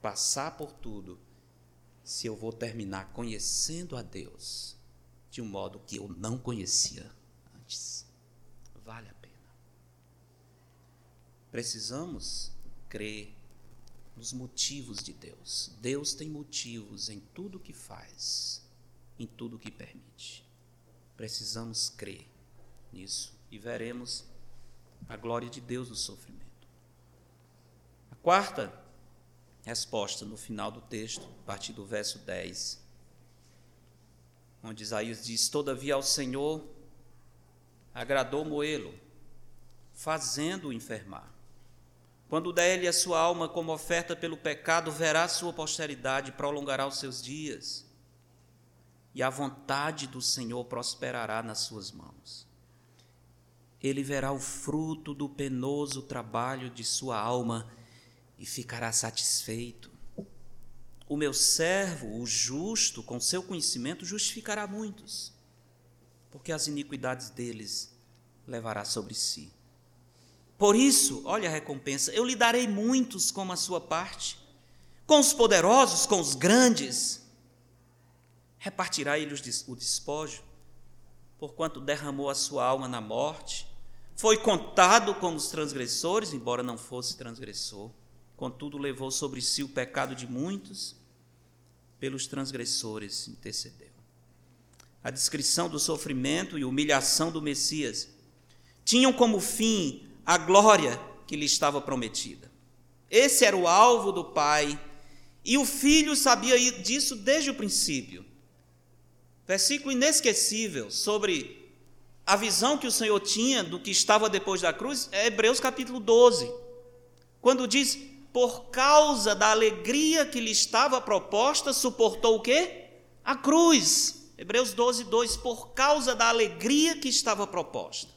A: passar por tudo se eu vou terminar conhecendo a Deus de um modo que eu não conhecia antes. Vale a pena. Precisamos crer nos motivos de Deus. Deus tem motivos em tudo que faz, em tudo que permite. Precisamos crer nisso e veremos a glória de Deus no sofrimento. A quarta resposta no final do texto, a partir do verso 10, onde Isaías diz: Todavia ao Senhor agradou Moelo, fazendo-o enfermar. Quando der ele a sua alma como oferta pelo pecado, verá sua posteridade, prolongará os seus dias, e a vontade do Senhor prosperará nas suas mãos. Ele verá o fruto do penoso trabalho de sua alma e ficará satisfeito. O meu servo, o justo, com seu conhecimento, justificará muitos, porque as iniquidades deles levará sobre si. Por isso, olha a recompensa: eu lhe darei muitos como a sua parte, com os poderosos, com os grandes. Repartirá ele o despojo, porquanto derramou a sua alma na morte. Foi contado como os transgressores, embora não fosse transgressor. Contudo, levou sobre si o pecado de muitos, pelos transgressores intercedeu. A descrição do sofrimento e humilhação do Messias tinham como fim a glória que lhe estava prometida. Esse era o alvo do pai, e o filho sabia disso desde o princípio. Versículo inesquecível sobre a visão que o Senhor tinha do que estava depois da cruz é Hebreus capítulo 12, quando diz: Por causa da alegria que lhe estava proposta, suportou o quê? A cruz. Hebreus 12, 2: Por causa da alegria que estava proposta.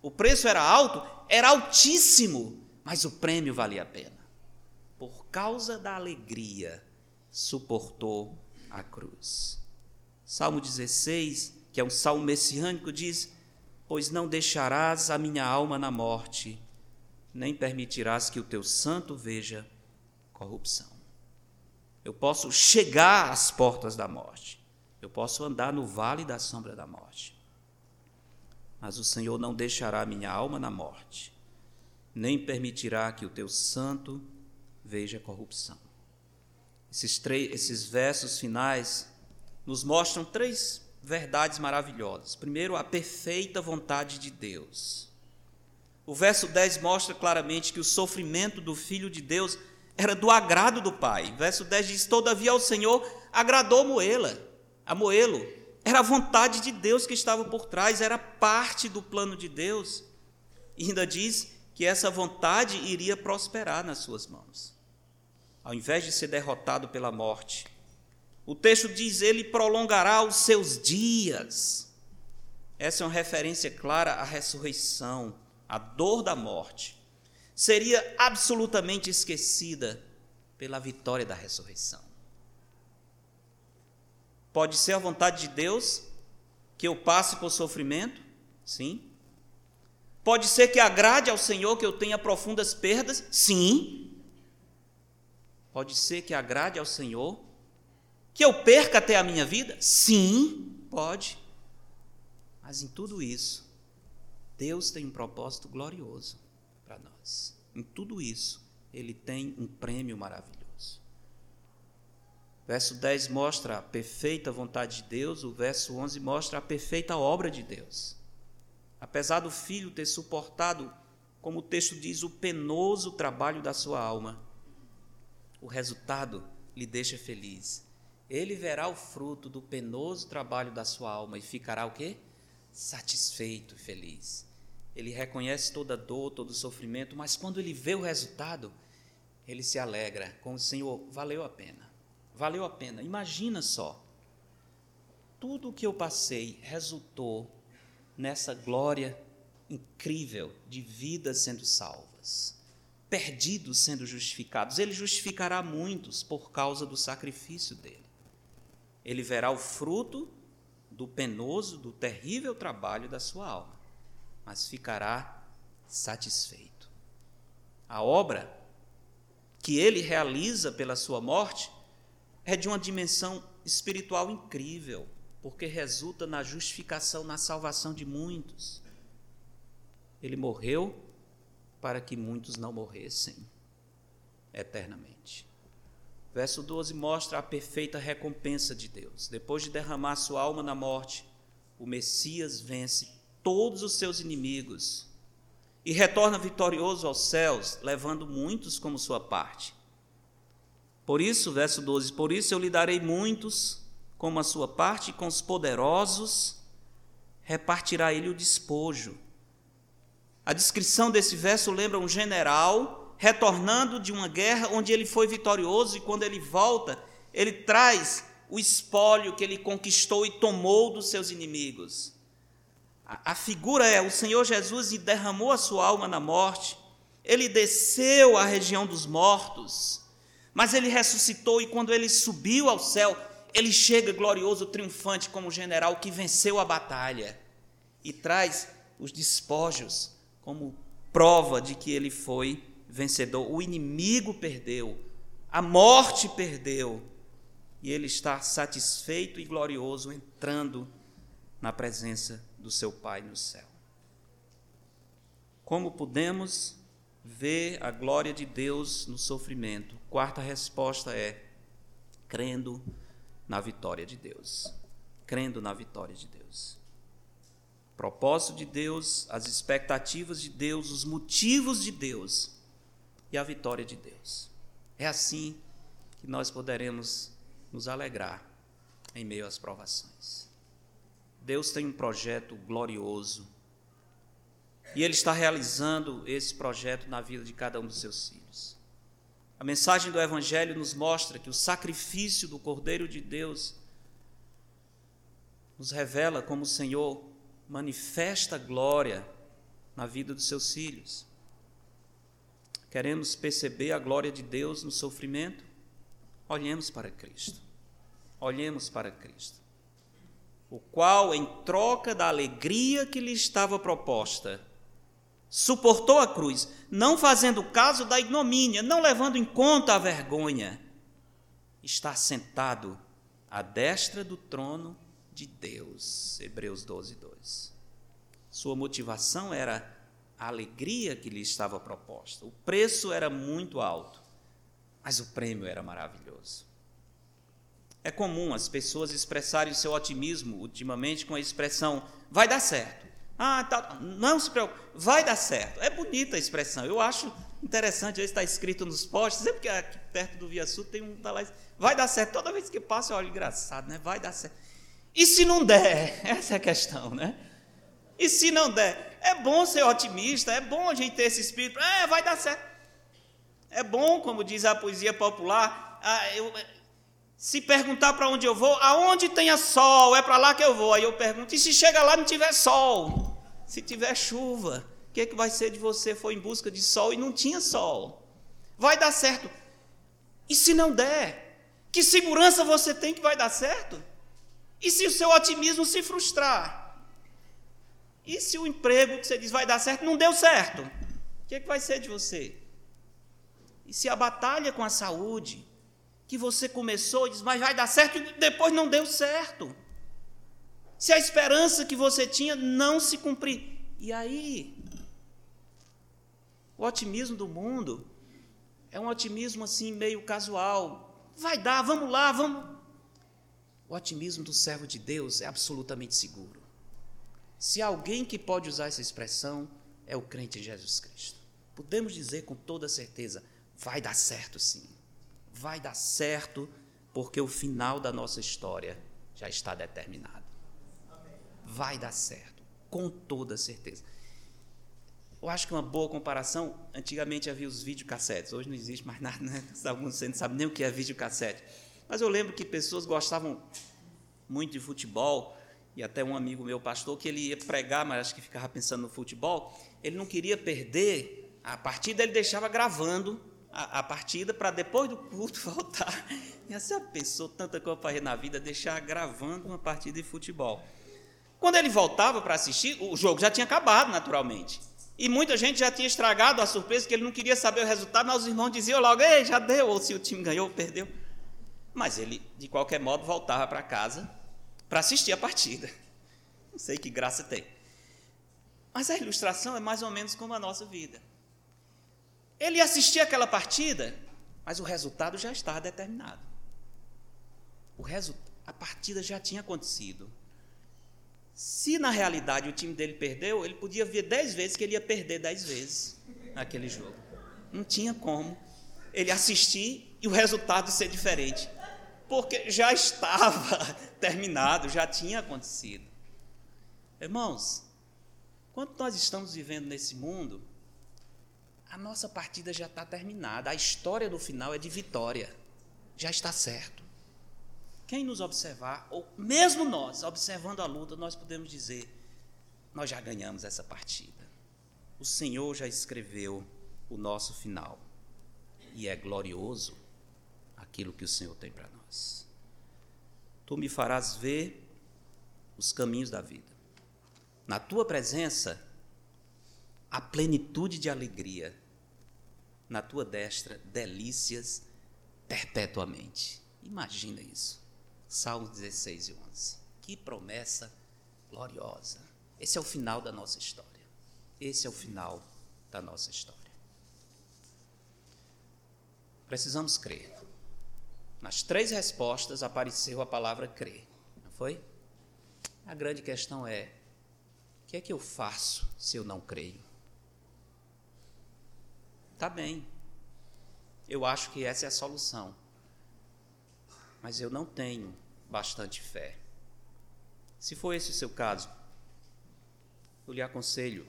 A: O preço era alto, era altíssimo, mas o prêmio valia a pena. Por causa da alegria, suportou a cruz. Salmo 16, que é um salmo messiânico, diz: Pois não deixarás a minha alma na morte, nem permitirás que o teu santo veja corrupção. Eu posso chegar às portas da morte, eu posso andar no vale da sombra da morte, mas o Senhor não deixará minha alma na morte, nem permitirá que o teu santo veja corrupção. Esses, três, esses versos finais nos mostram três verdades maravilhosas. Primeiro, a perfeita vontade de Deus. O verso 10 mostra claramente que o sofrimento do Filho de Deus era do agrado do Pai. O verso 10 diz: Todavia ao Senhor agradou Moela, a Moelo, era a vontade de Deus que estava por trás, era parte do plano de Deus. E ainda diz que essa vontade iria prosperar nas suas mãos, ao invés de ser derrotado pela morte. O texto diz: Ele prolongará os seus dias. Essa é uma referência clara à ressurreição, à dor da morte, seria absolutamente esquecida pela vitória da ressurreição. Pode ser a vontade de Deus que eu passe por sofrimento? Sim. Pode ser que agrade ao Senhor que eu tenha profundas perdas? Sim. Pode ser que agrade ao Senhor que eu perca até a minha vida? Sim, pode. Mas em tudo isso, Deus tem um propósito glorioso para nós. Em tudo isso, Ele tem um prêmio maravilhoso. Verso 10 mostra a perfeita vontade de Deus, o verso 11 mostra a perfeita obra de Deus. Apesar do filho ter suportado, como o texto diz, o penoso trabalho da sua alma, o resultado lhe deixa feliz. Ele verá o fruto do penoso trabalho da sua alma e ficará o quê? Satisfeito e feliz. Ele reconhece toda dor, todo sofrimento, mas quando ele vê o resultado, ele se alegra com o Senhor, valeu a pena. Valeu a pena. Imagina só. Tudo o que eu passei resultou nessa glória incrível de vidas sendo salvas, perdidos sendo justificados. Ele justificará muitos por causa do sacrifício dele. Ele verá o fruto do penoso, do terrível trabalho da sua alma, mas ficará satisfeito. A obra que ele realiza pela sua morte é de uma dimensão espiritual incrível, porque resulta na justificação, na salvação de muitos. Ele morreu para que muitos não morressem eternamente. Verso 12 mostra a perfeita recompensa de Deus. Depois de derramar sua alma na morte, o Messias vence todos os seus inimigos e retorna vitorioso aos céus, levando muitos como sua parte. Por isso, verso 12: Por isso eu lhe darei muitos como a sua parte, com os poderosos repartirá ele o despojo. A descrição desse verso lembra um general retornando de uma guerra onde ele foi vitorioso e quando ele volta, ele traz o espólio que ele conquistou e tomou dos seus inimigos. A, a figura é: o Senhor Jesus derramou a sua alma na morte, ele desceu à região dos mortos, mas ele ressuscitou e quando ele subiu ao céu, ele chega glorioso, triunfante, como general que venceu a batalha e traz os despojos como prova de que ele foi vencedor. O inimigo perdeu, a morte perdeu, e ele está satisfeito e glorioso entrando na presença do seu Pai no céu. Como podemos ver a glória de Deus no sofrimento? Quarta resposta é crendo na vitória de Deus. Crendo na vitória de Deus. Propósito de Deus, as expectativas de Deus, os motivos de Deus e a vitória de Deus. É assim que nós poderemos nos alegrar em meio às provações. Deus tem um projeto glorioso e Ele está realizando esse projeto na vida de cada um dos seus filhos. A mensagem do Evangelho nos mostra que o sacrifício do Cordeiro de Deus nos revela como o Senhor manifesta glória na vida dos seus filhos. Queremos perceber a glória de Deus no sofrimento? Olhemos para Cristo. Olhemos para Cristo. O qual, em troca da alegria que lhe estava proposta, suportou a cruz, não fazendo caso da ignomínia, não levando em conta a vergonha, está sentado à destra do trono de Deus. Hebreus 12, 2. Sua motivação era a alegria que lhe estava proposta. O preço era muito alto, mas o prêmio era maravilhoso. É comum as pessoas expressarem seu otimismo ultimamente com a expressão vai dar certo. Ah, tá, não se preocupe, vai dar certo. É bonita a expressão. Eu acho interessante, está escrito nos postes, sempre que aqui perto do Via Sul tem um tá lá, vai dar certo. Toda vez que passa, eu olho engraçado, né? Vai dar certo. E se não der? Essa é a questão, né? E se não der? É bom ser otimista, é bom a gente ter esse espírito, é, vai dar certo. É bom, como diz a poesia popular, eu, se perguntar para onde eu vou, aonde tenha sol, é para lá que eu vou. Aí eu pergunto, e se chega lá não tiver sol? Se tiver chuva? O que, é que vai ser de você? Foi em busca de sol e não tinha sol. Vai dar certo. E se não der? Que segurança você tem que vai dar certo? E se o seu otimismo se frustrar? E se o emprego que você diz vai dar certo não deu certo? O que, é que vai ser de você? E se a batalha com a saúde, que você começou e diz, mas vai dar certo, e depois não deu certo? Se a esperança que você tinha não se cumprir, e aí? O otimismo do mundo é um otimismo assim meio casual. Vai dar, vamos lá, vamos. O otimismo do servo de Deus é absolutamente seguro. Se alguém que pode usar essa expressão é o crente em Jesus Cristo. Podemos dizer com toda certeza: vai dar certo sim. Vai dar certo, porque o final da nossa história já está determinado. Vai dar certo, com toda certeza. Eu acho que uma boa comparação, antigamente havia os videocassetes, hoje não existe mais nada, né? Alguns você não sabe nem o que é videocassete. Mas eu lembro que pessoas gostavam muito de futebol, e até um amigo meu, pastor, que ele ia pregar, mas acho que ficava pensando no futebol, ele não queria perder a partida, ele deixava gravando a, a partida para depois do culto voltar. E você pensou tanta coisa para na vida, deixar gravando uma partida de futebol. Quando ele voltava para assistir, o jogo já tinha acabado, naturalmente. E muita gente já tinha estragado a surpresa, que ele não queria saber o resultado, mas os irmãos diziam logo, ei, já deu, ou se o time ganhou ou perdeu. Mas ele, de qualquer modo, voltava para casa para assistir a partida. Não sei que graça tem. Mas a ilustração é mais ou menos como a nossa vida. Ele assistia aquela partida, mas o resultado já estava determinado. O a partida já tinha acontecido. Se na realidade o time dele perdeu, ele podia ver dez vezes que ele ia perder dez vezes naquele jogo. Não tinha como ele assistir e o resultado ser diferente, porque já estava terminado, já tinha acontecido. Irmãos, quando nós estamos vivendo nesse mundo, a nossa partida já está terminada. A história do final é de vitória. Já está certo. Quem nos observar, ou mesmo nós, observando a luta, nós podemos dizer: nós já ganhamos essa partida. O Senhor já escreveu o nosso final. E é glorioso aquilo que o Senhor tem para nós. Tu me farás ver os caminhos da vida. Na tua presença, a plenitude de alegria na tua destra delícias perpetuamente. Imagina isso. Salmos 16 e 11. Que promessa gloriosa. Esse é o final da nossa história. Esse é o final da nossa história. Precisamos crer. Nas três respostas apareceu a palavra crer, não foi? A grande questão é: o que é que eu faço se eu não creio? Tá bem. Eu acho que essa é a solução. Mas eu não tenho bastante fé. Se for esse o seu caso, eu lhe aconselho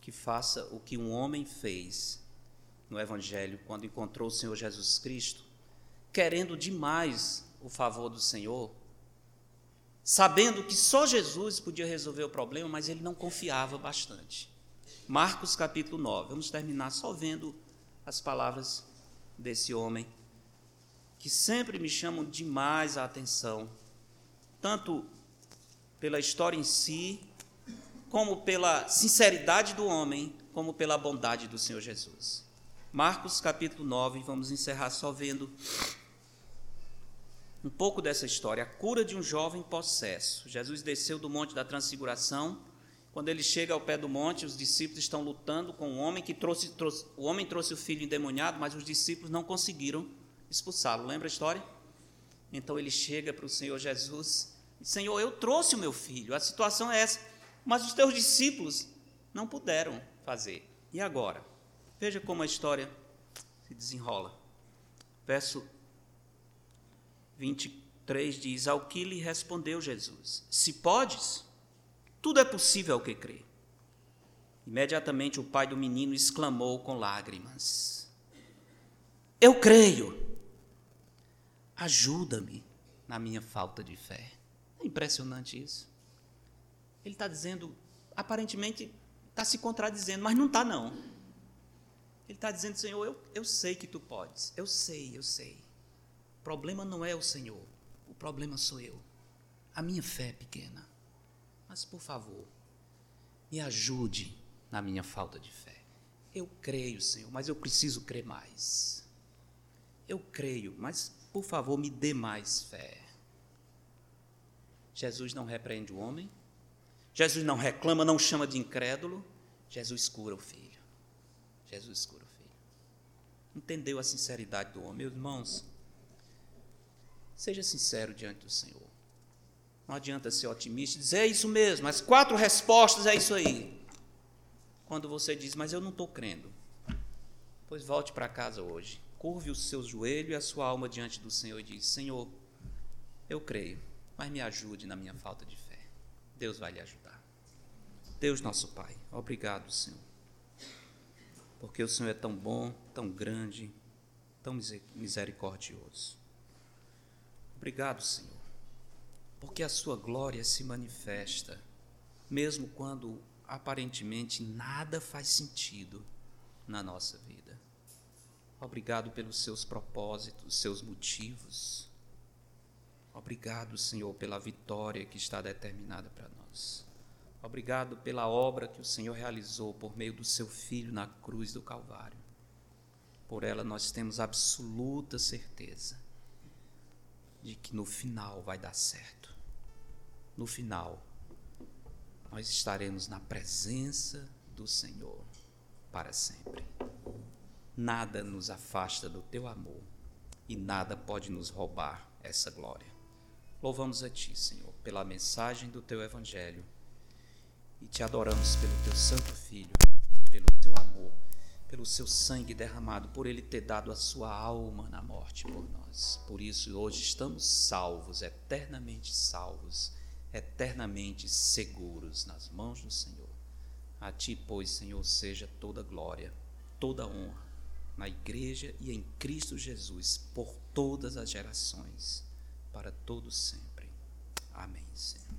A: que faça o que um homem fez no Evangelho quando encontrou o Senhor Jesus Cristo, querendo demais o favor do Senhor, sabendo que só Jesus podia resolver o problema, mas ele não confiava bastante. Marcos capítulo 9, vamos terminar só vendo as palavras desse homem, que sempre me chamam demais a atenção, tanto pela história em si, como pela sinceridade do homem, como pela bondade do Senhor Jesus. Marcos capítulo 9, vamos encerrar só vendo um pouco dessa história, a cura de um jovem possesso. Jesus desceu do monte da transfiguração quando ele chega ao pé do monte, os discípulos estão lutando com o homem que trouxe, trouxe o homem trouxe o filho endemoniado, mas os discípulos não conseguiram expulsá-lo. Lembra a história? Então ele chega para o Senhor Jesus e Senhor, eu trouxe o meu filho. A situação é essa, mas os teus discípulos não puderam fazer. E agora? Veja como a história se desenrola. Verso 23 diz: Ao que lhe respondeu Jesus: Se podes, tudo é possível ao que crê. Imediatamente o pai do menino exclamou com lágrimas: Eu creio. Ajuda-me na minha falta de fé. É impressionante isso. Ele está dizendo, aparentemente, está se contradizendo, mas não está, não. Ele está dizendo, Senhor, eu, eu sei que tu podes. Eu sei, eu sei. O problema não é o Senhor. O problema sou eu. A minha fé é pequena. Mas, por favor, me ajude na minha falta de fé. Eu creio, Senhor, mas eu preciso crer mais. Eu creio, mas, por favor, me dê mais fé. Jesus não repreende o homem, Jesus não reclama, não chama de incrédulo, Jesus cura o filho. Jesus cura o filho. Entendeu a sinceridade do homem? Meus irmãos, seja sincero diante do Senhor. Não adianta ser otimista e dizer, é isso mesmo, as quatro respostas é isso aí. Quando você diz, mas eu não estou crendo, pois volte para casa hoje, curve os seus joelhos e a sua alma diante do Senhor e diz: Senhor, eu creio, mas me ajude na minha falta de fé. Deus vai lhe ajudar. Deus, nosso Pai, obrigado, Senhor, porque o Senhor é tão bom, tão grande, tão misericordioso. Obrigado, Senhor, porque a Sua glória se manifesta, mesmo quando aparentemente nada faz sentido na nossa vida. Obrigado pelos seus propósitos, seus motivos. Obrigado, Senhor, pela vitória que está determinada para nós. Obrigado pela obra que o Senhor realizou por meio do seu Filho na cruz do Calvário. Por ela nós temos absoluta certeza de que no final vai dar certo. No final, nós estaremos na presença do Senhor para sempre. Nada nos afasta do teu amor e nada pode nos roubar essa glória. Louvamos a ti, Senhor, pela mensagem do teu evangelho e te adoramos pelo teu santo filho, pelo teu amor, pelo seu sangue derramado, por ele ter dado a sua alma na morte por nós. Por isso hoje estamos salvos, eternamente salvos eternamente seguros nas mãos do Senhor. A ti, pois, Senhor, seja toda glória, toda honra na igreja e em Cristo Jesus por todas as gerações, para todos sempre. Amém, Senhor.